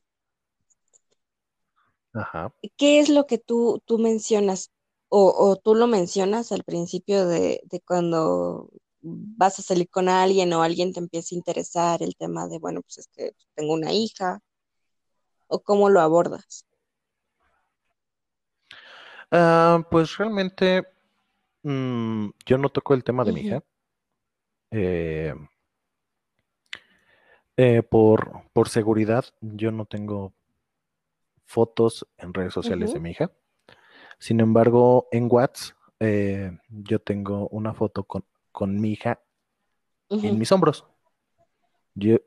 ajá. ¿qué es lo que tú, tú mencionas o, o tú lo mencionas al principio de, de cuando vas a salir con alguien o alguien te empieza a interesar el tema de, bueno, pues es que tengo una hija o cómo lo abordas? Ah, pues realmente mm, yo no toco el tema de mi hija. Eh, eh, por, por seguridad, yo no tengo fotos en redes sociales de mi hija. Sin embargo, en WhatsApp eh, yo tengo una foto con con mi hija en mis hombros. Yo,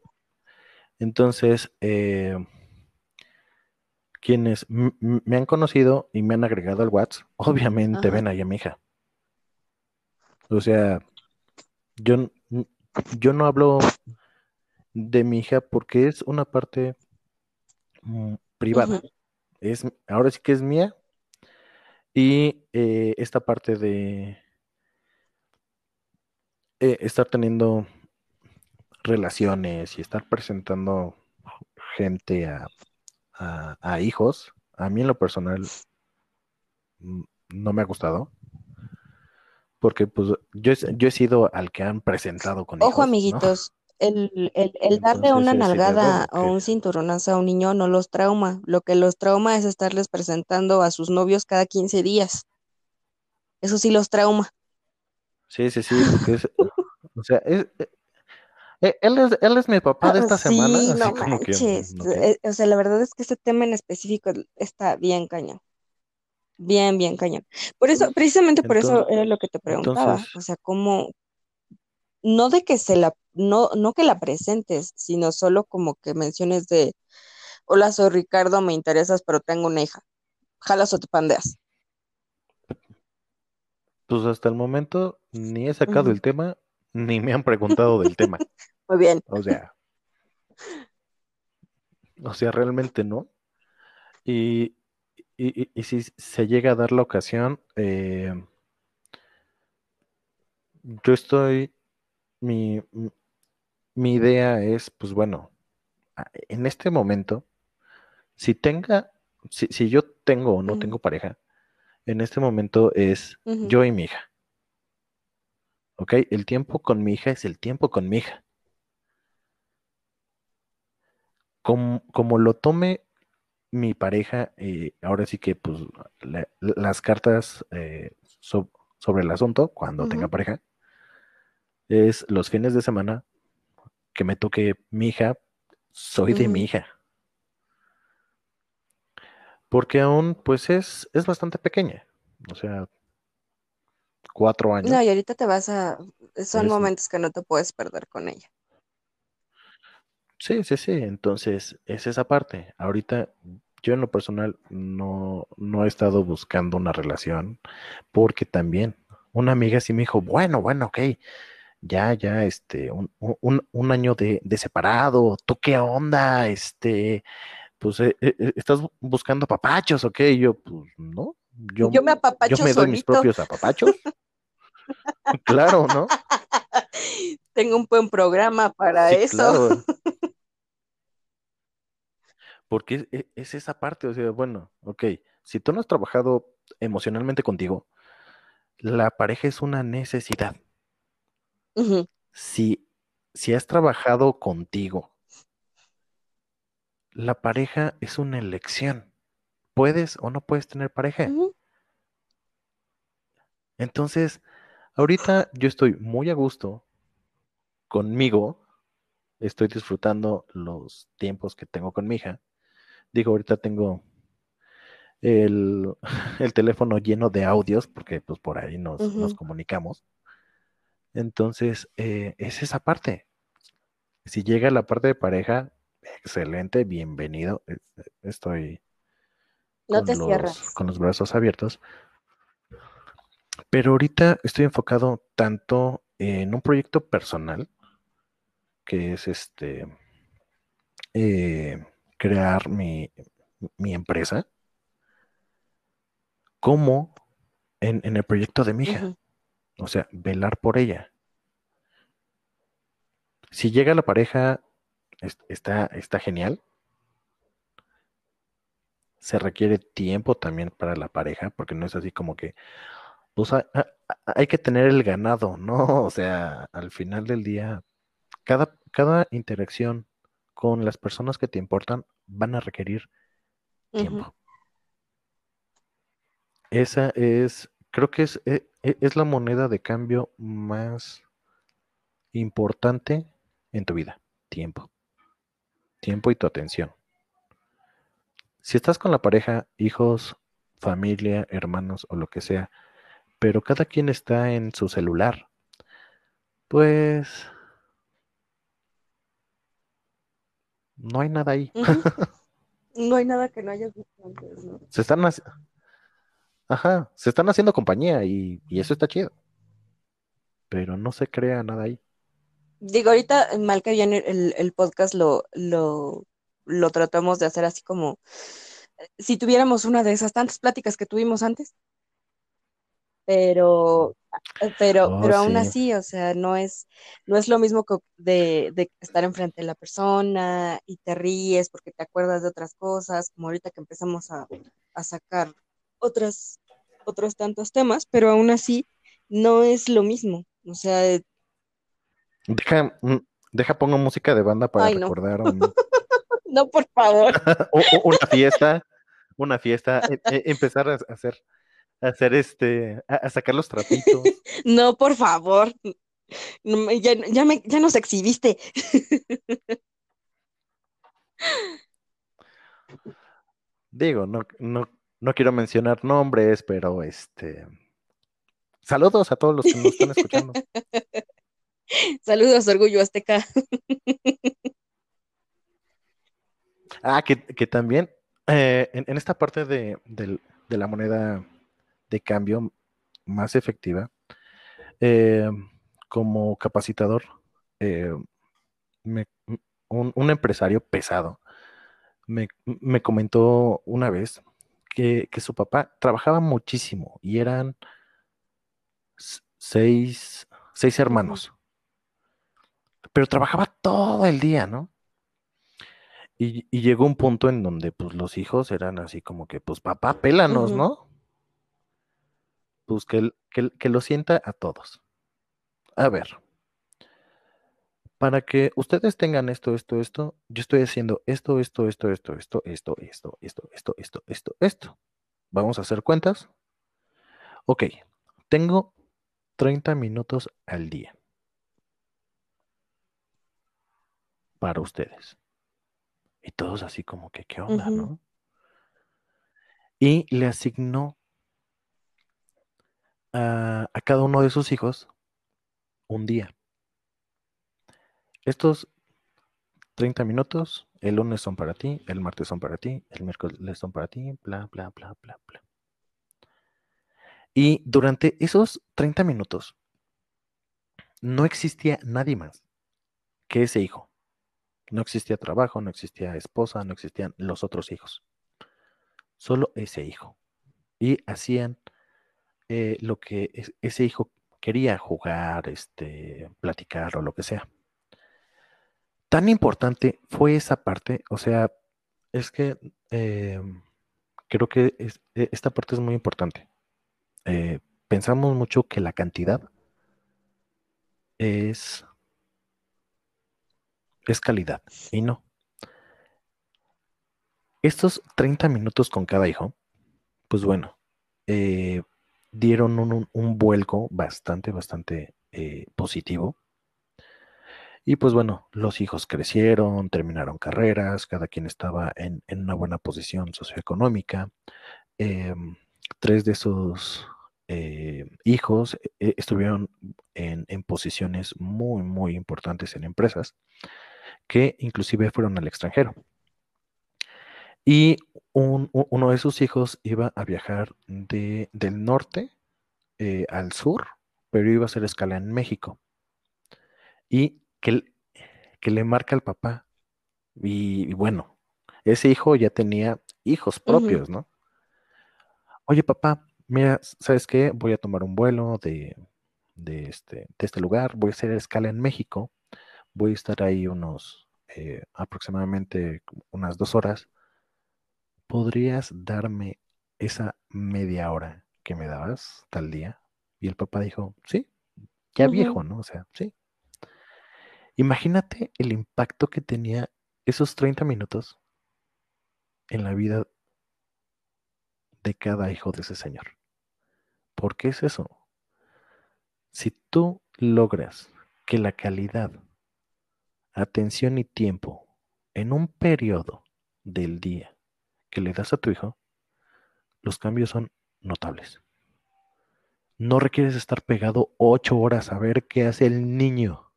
entonces, eh, quienes me han conocido y me han agregado al WhatsApp, obviamente ven ahí a mi hija. O sea, yo, yo no hablo de mi hija porque es una parte mm, privada. Es, ahora sí que es mía. Y eh, esta parte de eh, estar teniendo relaciones y estar presentando gente a, a, hijos, a mí en lo personal mm, no me ha gustado. Porque pues yo, yo he sido al que han presentado con Ojo, amiguitos, el, el, darle una nalgada o un cinturonazo a un niño no los trauma. Lo que los trauma es estarles presentando a sus novios cada 15 días. Eso sí los trauma. Sí, sí, sí, porque es, o sea, es, eh, él es, él es mi papá de esta semana. Sí, no manches. Eh, o sea, la verdad es que ese tema en específico está bien cañón. Bien, bien cañón. Por eso, precisamente por eso era lo que te preguntaba. o sea, cómo, no de que se la, no, no que la presentes, sino solo como que menciones de, hola, soy Ricardo, me interesas, pero tengo una hija. Jalas o te pandeas. Pues hasta el momento ni he sacado el tema, ni me han preguntado del tema. Muy bien. O sea, o sea, realmente no. Y, y, si se llega a dar la ocasión, eh, yo estoy, mi, mi idea es, pues bueno, en este momento, si tenga, si, si yo tengo o no tengo pareja, en este momento es yo y mi hija. ¿Ok? El tiempo con mi hija es el tiempo con mi hija. Como, lo tome mi pareja, eh, ahora sí que pues las cartas eh, sobre el asunto, cuando tenga pareja, es los fines de semana que me toque mi hija, soy de mi hija. Porque aún pues es, es bastante pequeña. O sea, cuatro años. No, y ahorita te vas a... Son momentos que no te puedes perder con ella. Sí, sí, sí. Entonces, es esa parte. Ahorita, yo en lo personal no, no he estado buscando una relación porque también una amiga sí me dijo, bueno, bueno, ok, ya, ya, este, un, un, un año de, de, separado, ¿tú qué onda? Este, pues, eh, eh, eh, ¿estás buscando papachos? Ok, yo, pues, no. Yo, yo me apapacho Yo me doy mis propios apapachos. claro, ¿no? Tengo un buen programa para eso. Porque e, es, esa parte, o sea, bueno, ok, si tú no has trabajado emocionalmente contigo, la pareja es una necesidad. Si, si has trabajado contigo, la pareja es una elección. ¿Puedes o no puedes tener pareja? Entonces, ahorita yo estoy muy a gusto conmigo, estoy disfrutando los tiempos que tengo con mi hija Digo, ahorita tengo el, teléfono lleno de audios, porque pues por ahí nos, comunicamos. Entonces, eh, es esa parte. Si llega la parte de pareja, excelente, bienvenido. E, e, estoy no te cierras. con los brazos abiertos. Pero ahorita estoy enfocado tanto en un proyecto personal, que es este, eh, crear mi, empresa, como en, el proyecto de mi hija. O sea, velar por ella. Si llega la pareja, está, está genial. Se requiere tiempo también para la pareja, porque no es así como que, pues hay que tener el ganado, ¿no? O sea, al final del día, cada, cada interacción con las personas que te importan van a requerir tiempo. Esa es, creo que es, e, e, es, la moneda de cambio más importante en tu vida, tiempo. Tiempo y tu atención. Si estás con la pareja, hijos, familia, hermanos o lo que sea, pero cada quien está en su celular, Pues no hay nada ahí. no hay nada que no hayas visto antes, ¿no? Se están Ajá, se están haciendo compañía y, eso está chido. Pero no se crea nada ahí. Digo, ahorita mal que bien el, el podcast lo, lo, lo tratamos de hacer así como si tuviéramos una de esas tantas pláticas que tuvimos antes. Pero, pero, Oh, pero aún sí. así, o sea, no es, no es lo mismo que de, de estar enfrente de la persona y te ríes porque te acuerdas de otras cosas, como ahorita que empezamos a, a sacar otras, otros tantos temas, pero aún así no es lo mismo. O sea, Deja, mm, deja pongo música de banda para Ay, no. recordar un- no, por favor. una fiesta, una fiesta, e- e- empezar a hacer, a hacer este, a, a sacar los trapitos. No, por favor. Ya, ya, me, ya nos exhibiste. Digo, no, no, no quiero mencionar nombres, pero este, saludos a todos los que nos están escuchando. Saludos, Orgullo Azteca. Ah, que, que también eh, en, en esta parte de, de la moneda de cambio más efectiva, eh, como capacitador, eh, me- un, un empresario pesado me, me comentó una vez que, que su papá trabajaba muchísimo y eran seis, seis hermanos, pero trabajaba todo el día, ¿no? Y, y llegó un punto en donde pues los hijos eran así como que, pues papá, pélanos. ¿no? Pues que lo sienta a todos. A ver, para que ustedes tengan esto, esto, esto, yo estoy haciendo esto, esto, esto, esto, esto, esto, esto, esto, esto, esto, esto, esto. Vamos a hacer cuentas. Ok, tengo 30 minutos al día para ustedes. Y todos así como que, ¿qué onda, no? Y le asignó a, a cada uno de sus hijos un día. Estos 30 minutos, el lunes son para ti, el martes son para ti, el miércoles son para ti, bla, bla, bla, bla, bla. Y durante esos 30 minutos no existía nadie más que ese hijo. No existía trabajo, no existía esposa, no existían los otros hijos. Solo ese hijo. Y hacían eh, lo que es- ese hijo quería jugar, este, platicar o lo que sea. Tan importante fue esa parte, o sea, es que eh, creo que e- esta parte es muy importante. Eh, pensamos mucho que la cantidad es, es calidad, y no. Estos 30 minutos con cada hijo, pues bueno, eh, dieron un vuelco bastante, bastante eh, positivo. Y pues bueno, los hijos crecieron, terminaron carreras, cada quien estaba en, en una buena posición socioeconómica. Em, tres de sus eh, hijos eh, estuvieron en, en posiciones muy, muy importantes en empresas que inclusive fueron al extranjero. Y un- uno de sus hijos iba a viajar de, del norte eh, al sur, pero iba a hacer escala en México. Y que, le marca al papá. Y, y bueno, ese hijo ya tenía hijos propios, ¿no? Oye, papá, mira, ¿sabes qué? Voy a tomar un vuelo de, de este, de este lugar, voy a hacer escala en México, voy a estar ahí unos, eh, aproximadamente unas dos horas. ¿Podrías darme esa media hora que me dabas tal día? Y el papá dijo, sí, ya viejo, ¿no? O sea, sí. Imagínate el impacto que tenía esos 30 minutos en la vida de cada hijo de ese señor. ¿Por qué es eso? Si tú logras que la calidad, atención y tiempo en un periodo del día que le das a tu hijo, los cambios son notables. no requieres estar pegado ocho horas a ver qué hace el niño.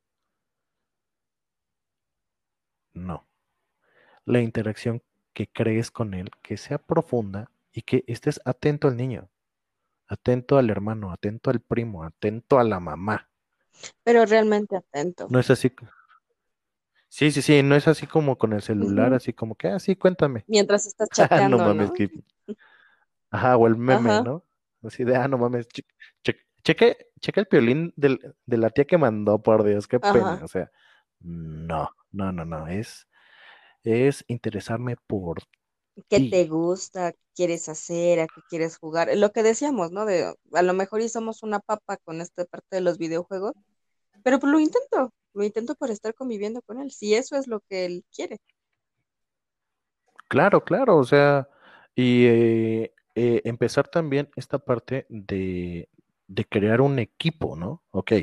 No. La interacción que crees con él, que sea profunda y que estés atento al niño, atento al hermano, atento al primo, atento a la mamá. Pero realmente atento. No es así. Sí, sí, sí, no es así como con el celular, así como que, ah, sí, cuéntame. Mientras estás Ah, chateando, no ¿no? mames, que... Ajá, o el meme, Ajá. ¿no? Así de, ah, no mames, che- che- cheque, cheque el piolín del- de la tía que mandó, por Dios, qué pena. O sea, no, no, no, no, es, es interesarme por ¿Qué ti. te gusta? ¿Qué quieres hacer? ¿A qué quieres jugar? Lo que decíamos, ¿no? De a lo mejor y somos una papa con esta parte de los videojuegos, pero pues lo intento, lo intento por estar conviviendo con él, si eso es lo que él quiere. Claro, claro, o sea, y eh, eh, empezar también esta parte de, de crear un equipo, ¿no? Ok,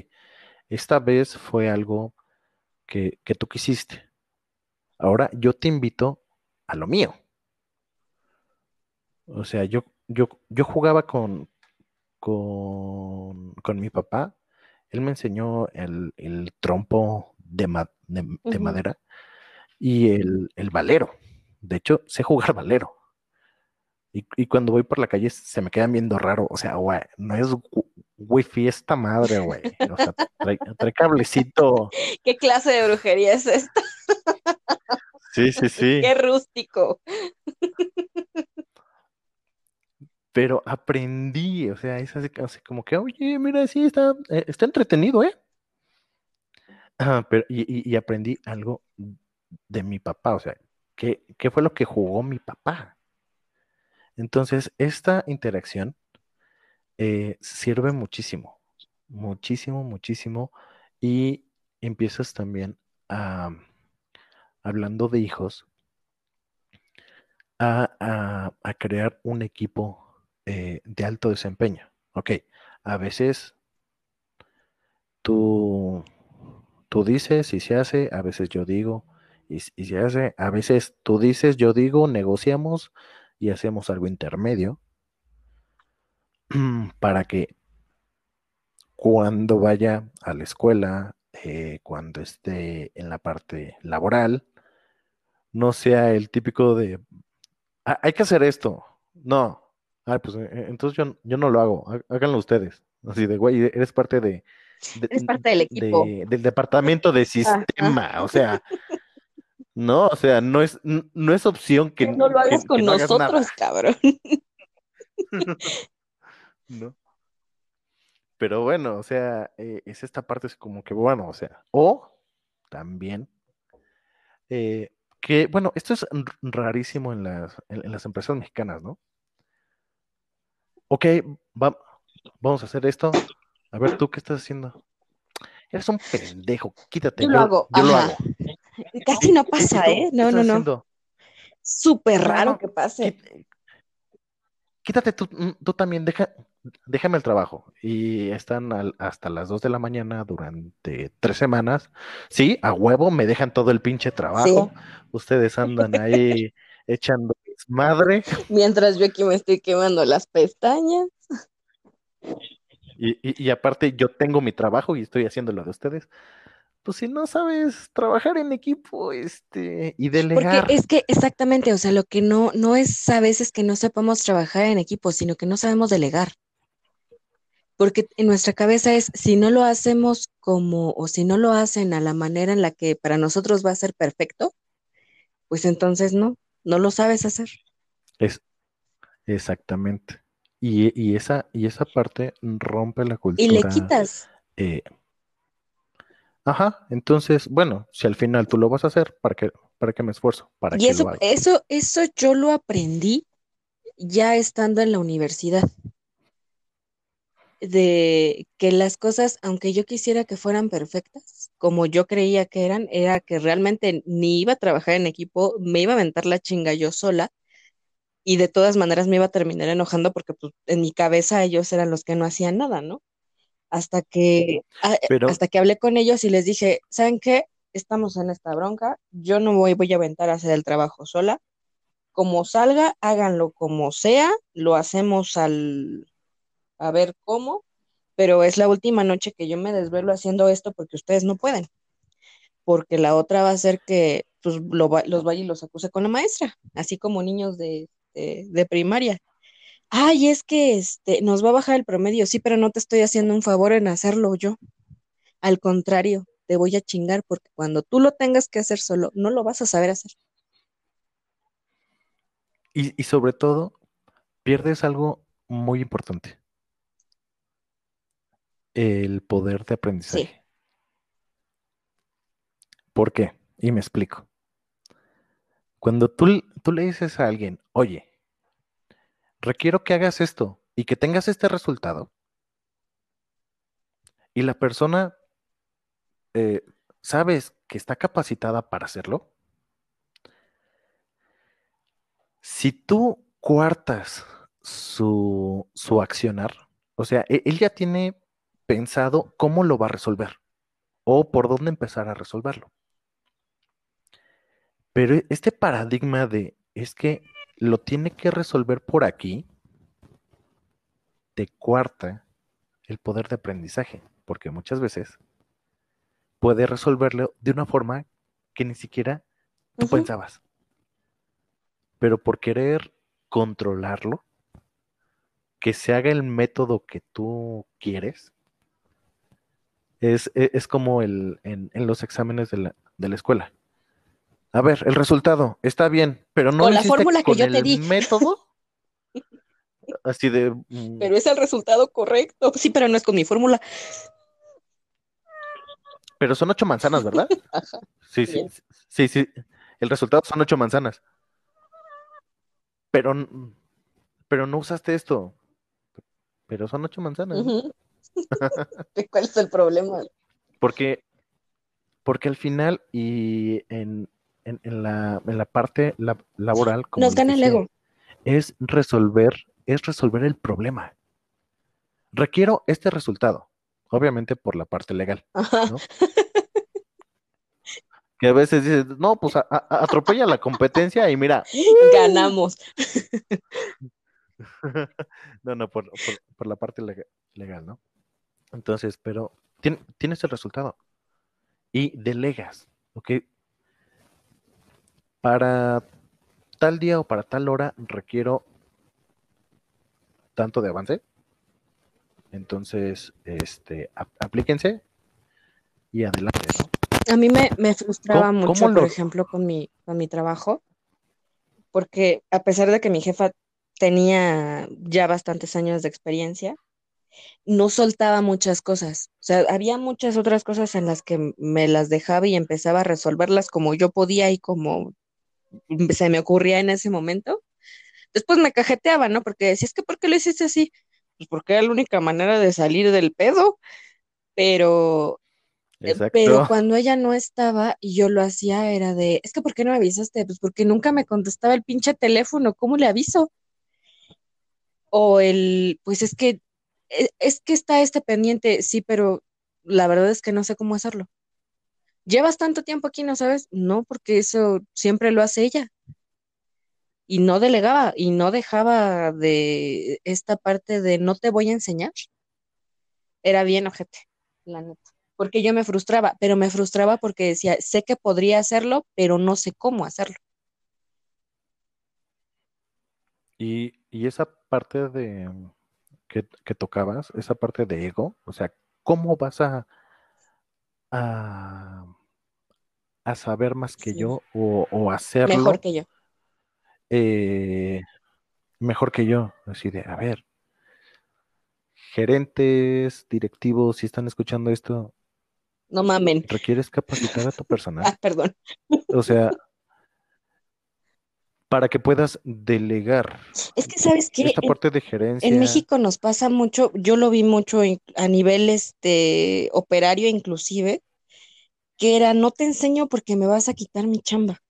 esta vez fue algo que, que tú quisiste. Ahora yo te invito a lo mío. O sea, yo, yo, yo jugaba con, con, con mi papá. Él me enseñó el, el trompo de, ma- de- madera y el, el valero. De hecho, sé jugar valero. Y, y cuando voy por la calle se me quedan viendo raro. O sea, güey, no es wifi esta madre, güey. O sea, trae, trae cablecito. ¿Qué clase de brujería es esta? Sí, sí, sí. Qué rústico. Pero aprendí, o sea, es así, así como que, oye, mira, sí, está, eh, está entretenido, ¿eh? Ah, pero, y, y- y aprendí algo de mi papá, o sea, ¿qué, qué fue lo que jugó mi papá? Entonces, esta interacción eh, sirve muchísimo, muchísimo, muchísimo, y empiezas también a, hablando de hijos, a, crear un equipo eh, de alto desempeño. Ok, a veces tú, tú dices y se hace, a veces yo digo y se hace, a veces tú dices, yo digo, negociamos y hacemos algo intermedio para que cuando vaya a la escuela, eh, cuando esté en la parte laboral, no sea el típico de, "Ah, hay que hacer esto. No. Ay, pues eh, eh, entonces yo, yo no lo hago. Há- Háganlo ustedes. Así de, güey, eres parte de, de- Eres parte del equipo. de- del departamento de sistema. O sea, no, o sea, no es, no es opción que, No lo hagas que- con que no hagas nada. nosotros, cabrón. ¿no? Pero bueno, o sea, eh, es esta parte es como que bueno, o sea, o también eh, que, bueno, esto es rarísimo en las, en, en las empresas mexicanas, ¿no? Ok, va- vamos a hacer esto. A ver, ¿tú qué estás haciendo? Eres un pendejo, quítate. Yo lo hago, yo lo ajá. hago. Casi ¿Y- no pasa? ¿eh? ¿Qué No, no, no. haciendo? Súper raro no, que pase. quí- Quítate tú, mm, tú también, deja, déjame el trabajo. Y están al- hasta las 2 de la mañana durante tres semanas. Sí, a huevo, me dejan todo el pinche trabajo. Ustedes andan ahí echando madre. Mientras yo aquí me estoy quemando las pestañas. Y, y- y aparte yo tengo mi trabajo y estoy haciendo lo de ustedes. Pues si no sabes trabajar en equipo, este, y Porque delegar. es que exactamente, o sea, lo que no, no es a veces que no sepamos trabajar en equipo, sino que no sabemos delegar. Porque en nuestra cabeza es, si no lo hacemos como, o si no lo hacen a la manera en la que para nosotros va a ser perfecto, pues entonces no, no lo sabes hacer. Es exactamente. Y, y esa, y esa parte rompe la Y le cultura. quitas. eh, ajá, entonces, bueno, si al final tú lo vas a hacer, ¿para qué, para qué me esfuerzo? ¿Para Y qué eso, lo eso, eso yo lo aprendí ya estando en la universidad. De que las cosas, aunque yo quisiera que fueran perfectas, como yo creía que eran, era que realmente ni iba a trabajar en equipo, me iba a aventar la chinga yo sola y de todas maneras me iba a terminar enojando porque pues, en mi cabeza ellos eran los que no hacían nada, ¿no? Hasta que, a- Pero, hasta que hablé con ellos y les dije, ¿saben qué? Estamos en esta bronca, yo no voy, voy a aventar a hacer el trabajo sola. Como salga, háganlo como sea, lo hacemos al, a ver cómo, pero es la última noche que yo me desvelo haciendo esto porque ustedes no pueden, porque la otra va a ser que pues, los vaya y los acuse con la maestra, así como niños de, de, primaria. Ay, es que este, nos va a bajar el promedio, sí, pero no te estoy haciendo un favor en hacerlo yo. Al contrario, te voy a chingar porque cuando tú lo tengas que hacer solo, no lo vas a saber hacer. Y, y sobre todo, pierdes algo muy importante el poder de aprendizaje. ¿Por qué? Y me explico. Cuando tú, tú le dices a alguien, oye, requiero que hagas esto y que tengas este resultado, y la persona eh, sabes que está capacitada para hacerlo, si tú cuartas su, su accionar, o sea, e, él ya tiene pensado cómo lo va a resolver o por dónde empezar a resolverlo. Pero e, este paradigma de es que lo tiene que resolver por aquí, te cuarta el poder de aprendizaje, porque muchas veces puede resolverlo de una forma que ni siquiera tú pensabas. Pero por querer controlarlo, que se haga el método que tú quieres, es, e, como el, en, los exámenes de la, de la, escuela. A ver, el resultado está bien, pero no con la fórmula que yo te di. método. Así de. Pero es el resultado correcto. Sí, pero no es con mi fórmula. Pero son ocho manzanas, ¿verdad? Sí, sí, sí, sí. El resultado son ocho manzanas. Pero, pero no usaste esto. Pero son ocho manzanas. ¿Cuál es el problema? Porque, porque al final y en, la, parte laboral, como nos gana el ego. Es resolver, es resolver el problema. Requiero este resultado, obviamente por la parte legal. que a veces dices, no, pues atropella la competencia y mira. Ganamos. no, no, por, por la parte legal, ¿no? Entonces, pero tienes el resultado y delegas, ¿ok? Para tal día o para tal hora requiero tanto de avance. Entonces, este, aplíquense y adelante, ¿no? A mí me, frustraba mucho, por ejemplo, con mi, con mi trabajo, porque a pesar de que mi jefa tenía ya bastantes años de experiencia, no soltaba muchas cosas. O sea, había muchas otras cosas en las que me las dejaba y empezaba a resolverlas como yo podía y como se me ocurría en ese momento. Después me cajeteaba, ¿no? Porque decía, es que ¿por qué lo hiciste así? Pues porque era la única manera de salir del pedo. Pero, eh, pero cuando ella no estaba y yo lo hacía, era de, es que ¿por qué no me avisaste? Pues porque nunca me contestaba el pinche teléfono, ¿cómo le aviso? O el, pues es que es que está este pendiente, sí, pero la verdad es que no sé cómo hacerlo. ¿Llevas tanto tiempo aquí, no sabes? No, porque eso siempre lo hace ella. Y no delegaba y no dejaba de esta parte de no te voy a enseñar. Era bien ojete, la neta. Porque yo me frustraba, pero me frustraba porque decía, sé que podría hacerlo, pero no sé cómo hacerlo. Y, y esa parte de, que, tocabas, esa parte de ego, o sea, ¿cómo vas a, a, saber más que yo o, hacerlo? Mejor que yo. Eh, mejor que yo, así de, a ver, gerentes, directivos, si están escuchando esto, no mamen. Requieres capacitar a tu personal. ah, perdón. O sea, para que puedas delegar. Es que sabes que esta parte de gerencia. En México nos pasa mucho, yo lo vi mucho a nivel este operario inclusive, que era no te enseño porque me vas a quitar mi chamba.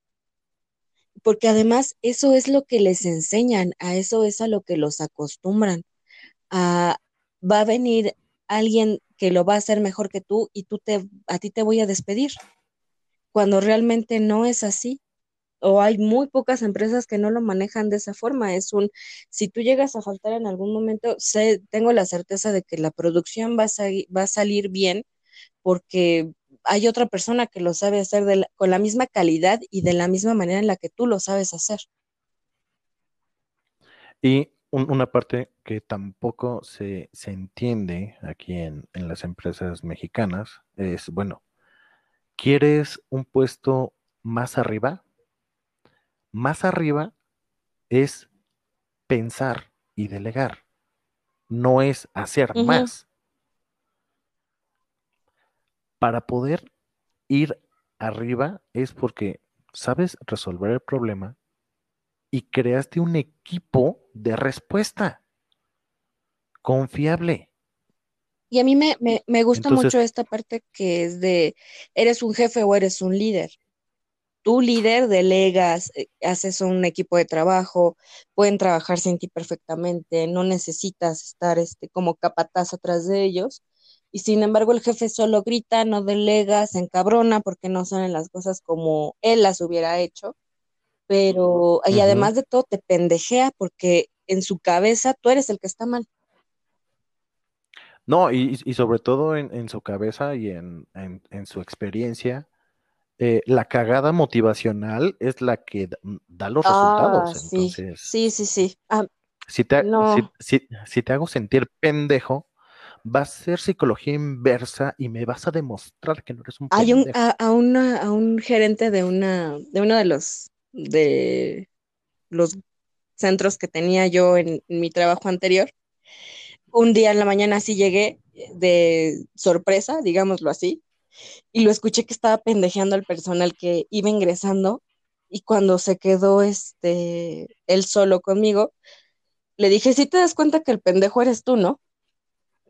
Porque además eso es lo que les enseñan, a eso es a lo que los acostumbran. A, va a venir alguien que lo va a hacer mejor que tú y tú te a ti te voy a despedir. Cuando realmente no es así o hay muy pocas empresas que no lo manejan de esa forma. Es un, si tú llegas a faltar en algún momento, sé, tengo la certeza de que la producción va a, salir bien porque hay otra persona que lo sabe hacer con la misma calidad y de la misma manera en la que tú lo sabes hacer. Y una parte que tampoco se, entiende aquí en, en, las empresas mexicanas es, bueno, ¿quieres un puesto más arriba? Más arriba es pensar y delegar, no es hacer más. Para poder ir arriba es porque sabes resolver el problema y creaste un equipo de respuesta confiable. Y a mí me, gusta mucho esta parte que es de, eres un jefe o eres un líder. Tú líder delegas, eh, haces un equipo de trabajo, pueden trabajar sin ti perfectamente, no necesitas estar este, como capataz atrás de ellos. Y sin embargo el jefe solo grita, no delega, se encabrona porque no salen las cosas como él las hubiera hecho pero y además de todo te pendejea porque en su cabeza tú eres el que está mal. No, y, sobre todo en, su cabeza y en, su experiencia, eh, la cagada motivacional es la que da, los resultados. Ah, sí, sí, sí, sí. Ah, si, te, si, te hago sentir pendejo, va a ser psicología inversa y me vas a demostrar que no eres un pendejo. Hay un, a, a, a un gerente de una, de uno de los de los centros que tenía yo en, mi trabajo anterior. Un día en la mañana así llegué de sorpresa, digámoslo así, y lo escuché que estaba pendejeando al personal que iba ingresando y cuando se quedó este él solo conmigo, le dije, si te das cuenta que el pendejo eres tú, ¿no?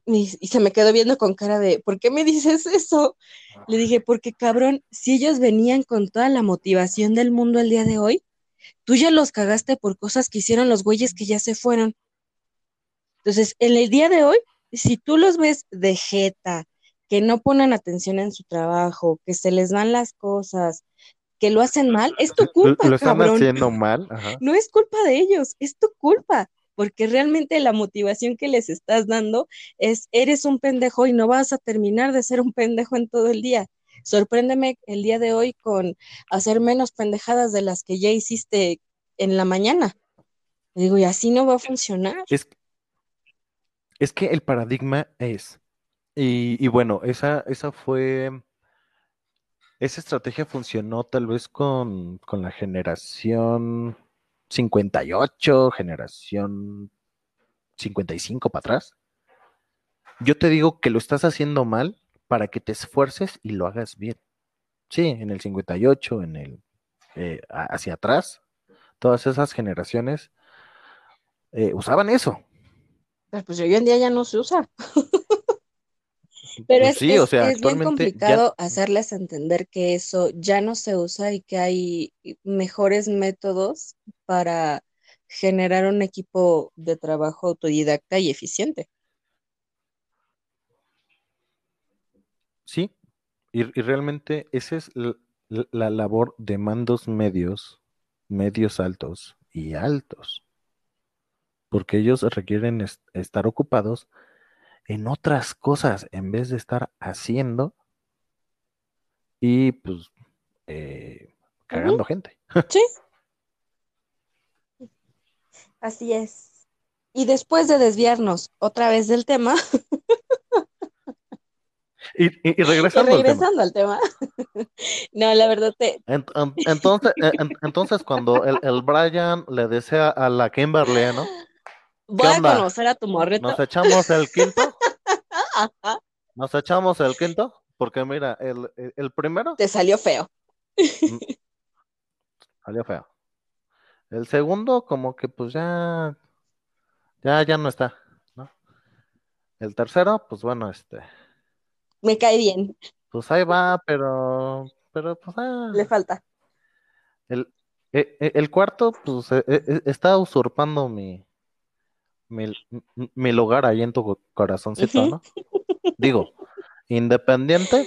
y, se me quedó viendo con cara de, ¿por qué me dices eso? Le dije, porque cabrón, si ellos venían con toda la motivación del mundo el día de hoy, tú ya los cagaste por cosas que hicieron los güeyes que ya se fueron. Entonces, en el día de hoy, si tú los ves de jeta, que no ponen atención en su trabajo, que se les van las cosas, que lo hacen mal, es tu culpa. Lo están haciendo mal. No es culpa de ellos, es tu culpa porque realmente la motivación que les estás dando es, eres un pendejo y no vas a terminar de ser un pendejo en todo el día. Sorpréndeme el día de hoy con hacer menos pendejadas de las que ya hiciste en la mañana. digo, y así no va a funcionar. Es, es que el paradigma es, y, bueno, esa, esa fue, esa estrategia funcionó tal vez con, con la generación 58, generación 55 para atrás. Yo te digo que lo estás haciendo mal para que te esfuerces y lo hagas bien. Sí, en el 58, en el eh, hacia atrás, todas esas generaciones eh, usaban eso. Pues hoy en día ya no se usa. Pero pues es, bien complicado hacerles entender que eso ya no se usa y que hay mejores métodos para generar un equipo de trabajo autodidacta y eficiente. Sí, y, realmente esa es la, labor de mandos medios, medios altos y altos, porque ellos requieren estar ocupados en otras cosas en vez de estar haciendo y pues eh, cagando gente. Sí. Así es. Y después de desviarnos otra vez del tema. y, regresando, al tema. no, la verdad te. entonces, entonces, cuando el, el, Brian le desea a la Kimberly, ¿no? Voy a conocer a tu morrito. ¿Nos echamos el quinto? ¿Nos echamos el quinto? Porque mira, el, el primero. Te salió feo. Mm, salió feo. El segundo, como que pues ya. Ya, ya no está, ¿no? El tercero, pues bueno, este. Me cae bien. Pues ahí va, pero. Pero pues. Ah. Le falta. El, e, e, el cuarto, pues, e, está usurpando mi, mi, lugar ahí en tu corazoncito, ¿no? Digo, independiente,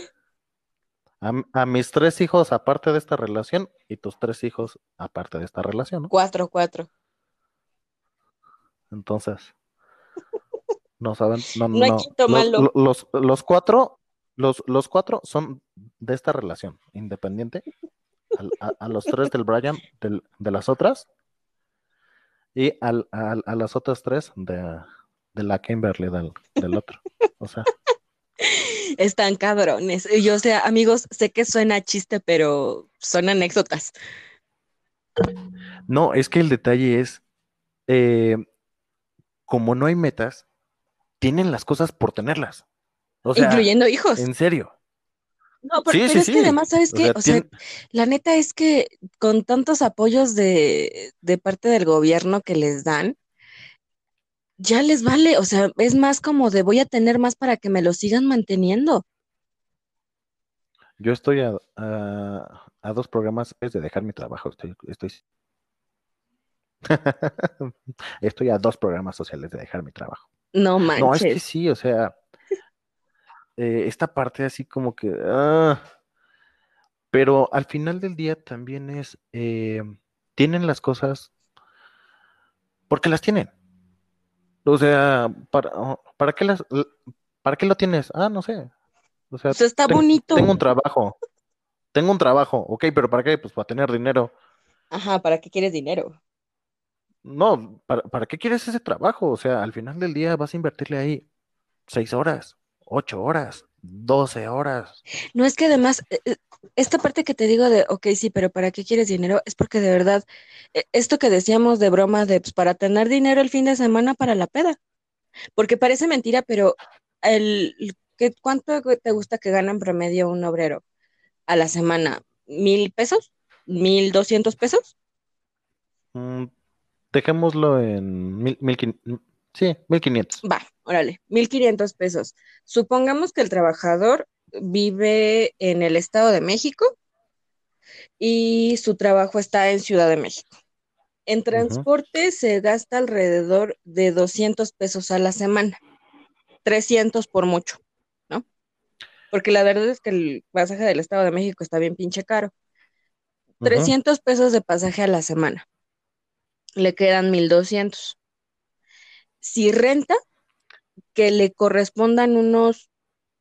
A, mis tres hijos aparte de esta relación y tus tres hijos aparte de esta relación, ¿no? Cuatro, cuatro. Entonces, no saben, no, No no. quinto Los, malo. los, los cuatro, los, los cuatro son de esta relación, independiente. Al- A, a los tres del Brian, del- de las otras, y al, al- a las otras tres de, de la Kimberly del, del otro. O sea, Están cabrones. Yo, o sea, amigos, sé que suena chiste, pero son anécdotas. no, es que el detalle es, eh, como no hay metas, tienen las cosas por tenerlas. O sea, incluyendo hijos. en serio. No, pero, Sí, pero sí, es sí. que además, ¿sabes qué? O sea, la neta es que con tantos apoyos de, de parte del gobierno que les dan, ya les vale. O sea, es más como de voy a tener más para que me lo sigan manteniendo. Yo estoy a, a- a dos programas de dejar mi trabajo. Estoy, estoy, estoy a dos programas sociales de dejar mi trabajo. No No, es que manches. sí, o sea, eh, esta parte así como que... ah, pero al final del día también es... eh, tienen las cosas porque las tienen. O sea, ¿para, para qué las... ¿Para qué lo tienes? Ah, no sé. O sea, O sea, está bonito. tengo un trabajo. Tengo un trabajo, ok, pero ¿para qué? Pues para tener dinero. Ajá, ¿para qué quieres dinero? No, ¿para, para qué quieres ese trabajo? O sea, al final del día vas a invertirle ahí seis horas, ocho horas, doce horas. No es que además, eh, eh, esta parte que te digo de, ok, sí, pero ¿para qué quieres dinero? Es porque de verdad, eh, esto que decíamos de broma de, pues, para tener dinero el fin de semana para la peda. Porque parece mentira, pero el, ¿qué, ¿cuánto te gusta que gana en promedio un obrero a la semana? ¿Mil pesos? ¿Mil doscientos pesos? Mm, dejémoslo en mil, mil sí, mil quinientos. Va, órale, mil quinientos pesos. Supongamos que el trabajador vive en el Estado de México y su trabajo está en Ciudad de México. En transporte se gasta alrededor de 200 pesos a la semana, 300 por mucho, ¿no? Porque la verdad es que el pasaje del Estado de México está bien pinche caro. Ujú, 300 pesos de pasaje a la semana, le quedan 1200. Si renta, que le correspondan unos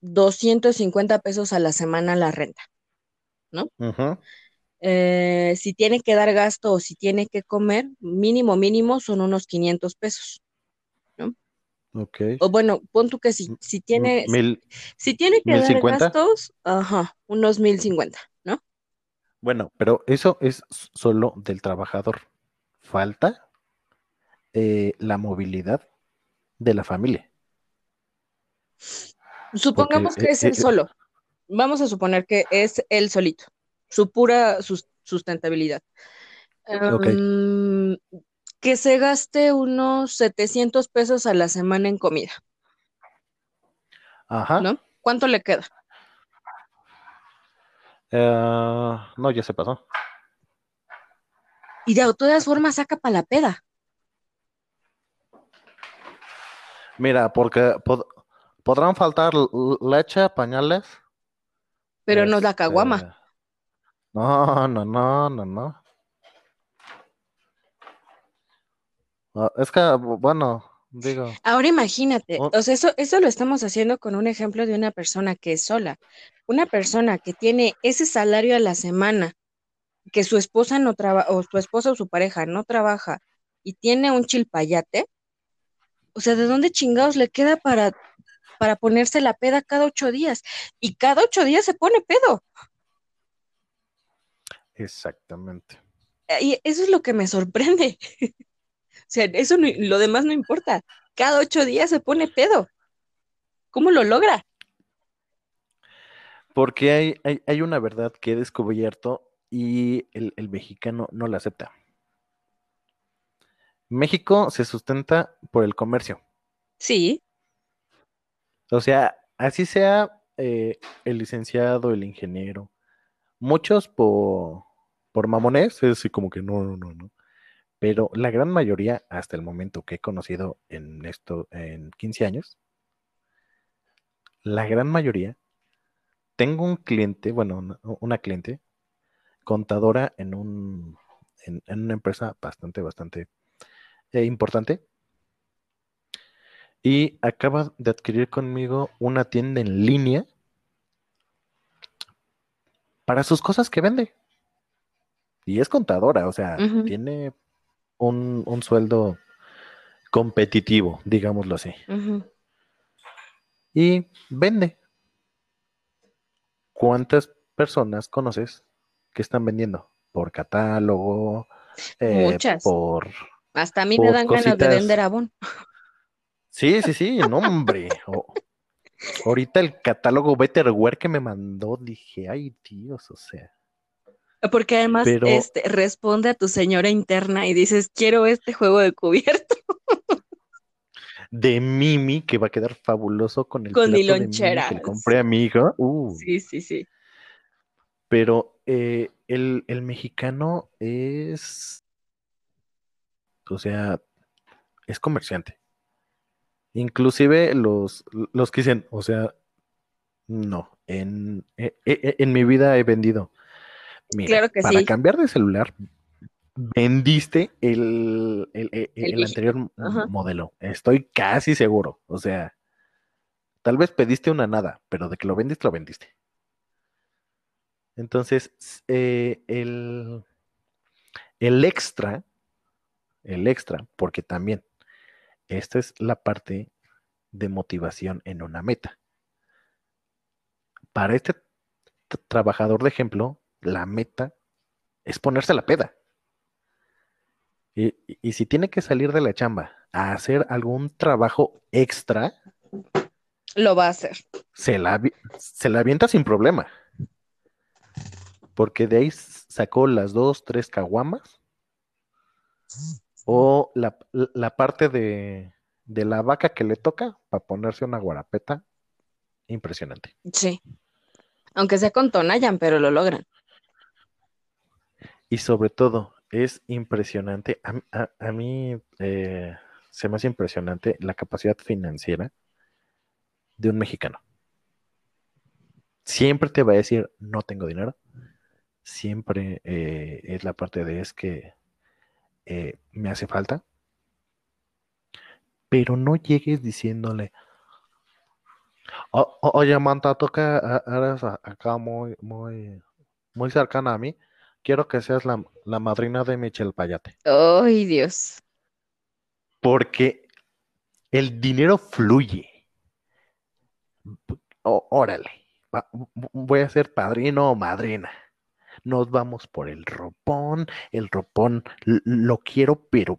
250 pesos a la semana la renta. ujú. Eh, si tiene que dar gasto o si tiene que comer, mínimo, mínimo son unos 500 pesos. Ok. O bueno, pon tú que si, si tiene, Mil, si tiene que ¿mil dar cincuenta? gastos, ajá, unos 1050, ¿no? bueno, pero eso es solo del trabajador. Falta eh, la movilidad de la familia. Supongamos Porque, que eh, es él eh, solo. Vamos a suponer que es él solito, su pura sus- sustentabilidad. Em, que se gaste unos 700 pesos a la semana en comida, Ajá. ¿no? ¿Cuánto le queda? Eh, no, ya se pasó. Y de todas formas saca para la peda. Mira, porque pod- podrán faltar leche, pañales. Pero no es la este, caguama. No, no, no, no, no. Ah, Es que, bu- bueno, digo, Ahora imagínate, un- o sea, eso, eso lo estamos haciendo con un ejemplo de una persona que es sola. Una persona que tiene ese salario a la semana, que su esposa no trabaja, o su esposa o su pareja no trabaja y tiene un chilpayate, o sea, ¿de dónde chingados le queda para, para ponerse la peda cada ocho días? Y cada ocho días se pone pedo. exactamente. Y eso es lo que me sorprende. O sea, eso no- lo demás no importa. Cada ocho días se pone pedo. ¿Cómo lo logra? Porque hay, hay, hay una verdad que he descubierto y el, el mexicano no la acepta. México se sustenta por el comercio. Sí, O sea, así sea eh, el licenciado, el ingeniero, muchos por, por mamones, es así como que no, no, no, no. Pero la gran mayoría, hasta el momento que he conocido en esto, en 15 años, la gran mayoría tengo un cliente, bueno, una, cliente, contadora en, un, en, una empresa bastante, bastante eh, importante. Y acaba de adquirir conmigo una tienda en línea para sus cosas que vende. Y es contadora, o sea, tiene un, sueldo competitivo, digámoslo así. Y vende. ¿Cuántas personas conoces que están vendiendo? Por catálogo, eh, Muchas. por... Hasta a mí me dan ganas de vender abón. Sí, sí, sí, no, hombre. ahorita el catálogo Betterware que me mandó, dije, ay Dios, o sea. Porque además este, responde a tu señora interna y dices, quiero este juego de cubierto. De Mimi, que va a quedar fabuloso con el con mi lonchera. que le compré a mi hija. Uh. Sí, sí, sí. Pero eh, el, el mexicano es, o sea, es comerciante. Inclusive los, los que dicen, o sea, no, en, e, e, en, mi vida he vendido. Mira, para cambiar de celular, vendiste el, el, e, anterior modelo. Estoy casi seguro. O sea, tal vez pediste una nada, pero de que lo vendiste, lo vendiste. Entonces, eh, el, el extra, el extra, porque también esta es la parte de motivación en una meta. Para este trabajador de ejemplo, la meta es ponerse la peda. Y, si tiene que salir de la chamba a hacer algún trabajo extra, lo va a hacer. Se la, se la avienta sin problema. Porque de ahí sacó las dos, tres caguamas o la, parte de, la vaca que le toca para ponerse una guarapeta. Impresionante. Sí. Aunque sea con Tonayan, pero lo logran. Y sobre todo, es impresionante. A, mí eh, se me hace impresionante la capacidad financiera de un mexicano. Siempre te va a decir, no tengo dinero. Siempre eh, es la parte de es que eh, me hace falta. Pero no llegues diciéndole, oye, Manta, tú que eres acá muy, muy, muy cercana a mí, quiero que seas la, madrina de Michelle Payate. ¡Ay, Dios! Porque el dinero fluye. órale, voy a ser padrino o madrina nos vamos por el ropón, el ropón lo quiero, pero,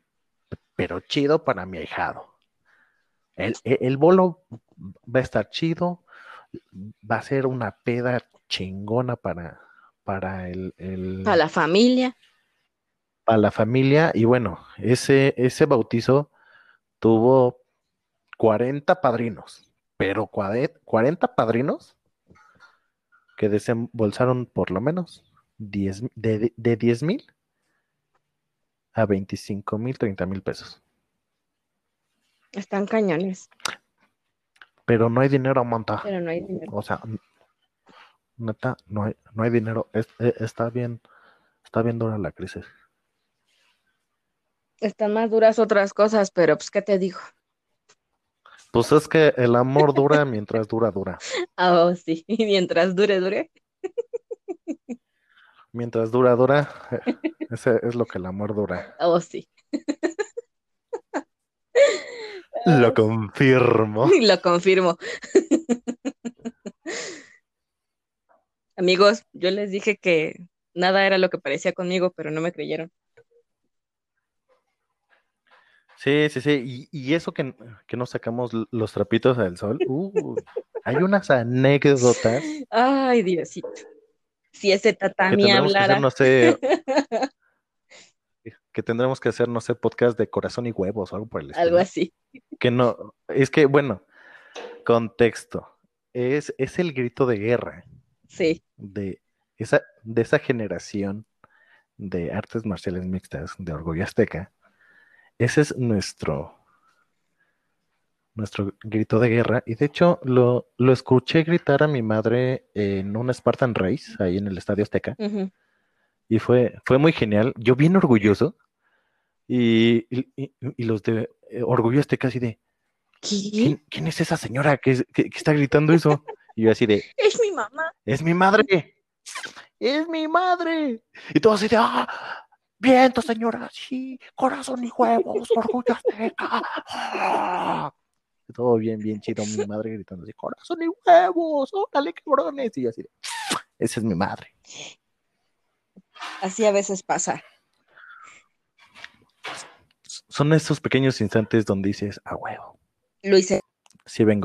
pero chido para mi ahijado. El, e, el, bolo va a estar chido, va a ser una peda chingona para, para el, Para la familia. Para la familia, y bueno, ese, ese bautizo tuvo 40 padrinos, pero 40 padrinos que desembolsaron por lo menos de, de 10 mil a 25 mil, 30 mil pesos. Están cañones. Pero no hay dinero a montar. Pero no hay dinero. O sea, neta, no hay, no hay dinero. E, está bien, está bien dura la crisis. Están más duras otras cosas, pero pues, ¿qué te digo? Pues es que el amor dura mientras dura, dura. Ah, oh, sí, mientras dure, dure. Mientras dura, dura. Ese es lo que el amor dura. Oh, sí. Lo confirmo. Lo confirmo. Amigos, yo les dije que nada era lo que parecía conmigo, pero no me creyeron. Sí, sí, sí. Y, eso que, que nos sacamos los trapitos del sol. Uh, hay unas anécdotas. Ay, Diosito si ese tatami hablara. Que no sé, que tendremos que hacer, no sé, podcast de corazón y huevos o algo por el estilo. Algo así. Que no, es que, bueno, contexto. Es, es el grito de guerra. Sí. De esa, de esa generación de artes marciales mixtas de Orgullo Azteca. Ese es nuestro, nuestro grito de guerra. Y de hecho, lo, lo escuché gritar a mi madre en un Spartan Race, ahí en el Estadio Azteca. Y fue, fue muy genial. Yo bien orgulloso. Y, y- los de eh, Orgullo Azteca así de, ¿Qué? ¿quién, quién es esa señora que, es- que- que está gritando eso? Y yo así de, Es mi mamá. es mi madre, es mi madre. Y todo así de, ah, viento señora, sí, corazón y huevos, Orgullo Azteca. ah". Todo bien, bien chido, mi madre gritando así, corazón y huevos, órale cabrones. Y yo así de, esa es mi madre. Así a veces pasa. Son esos pequeños instantes donde dices, a huevo, Lo hice. sí vengo.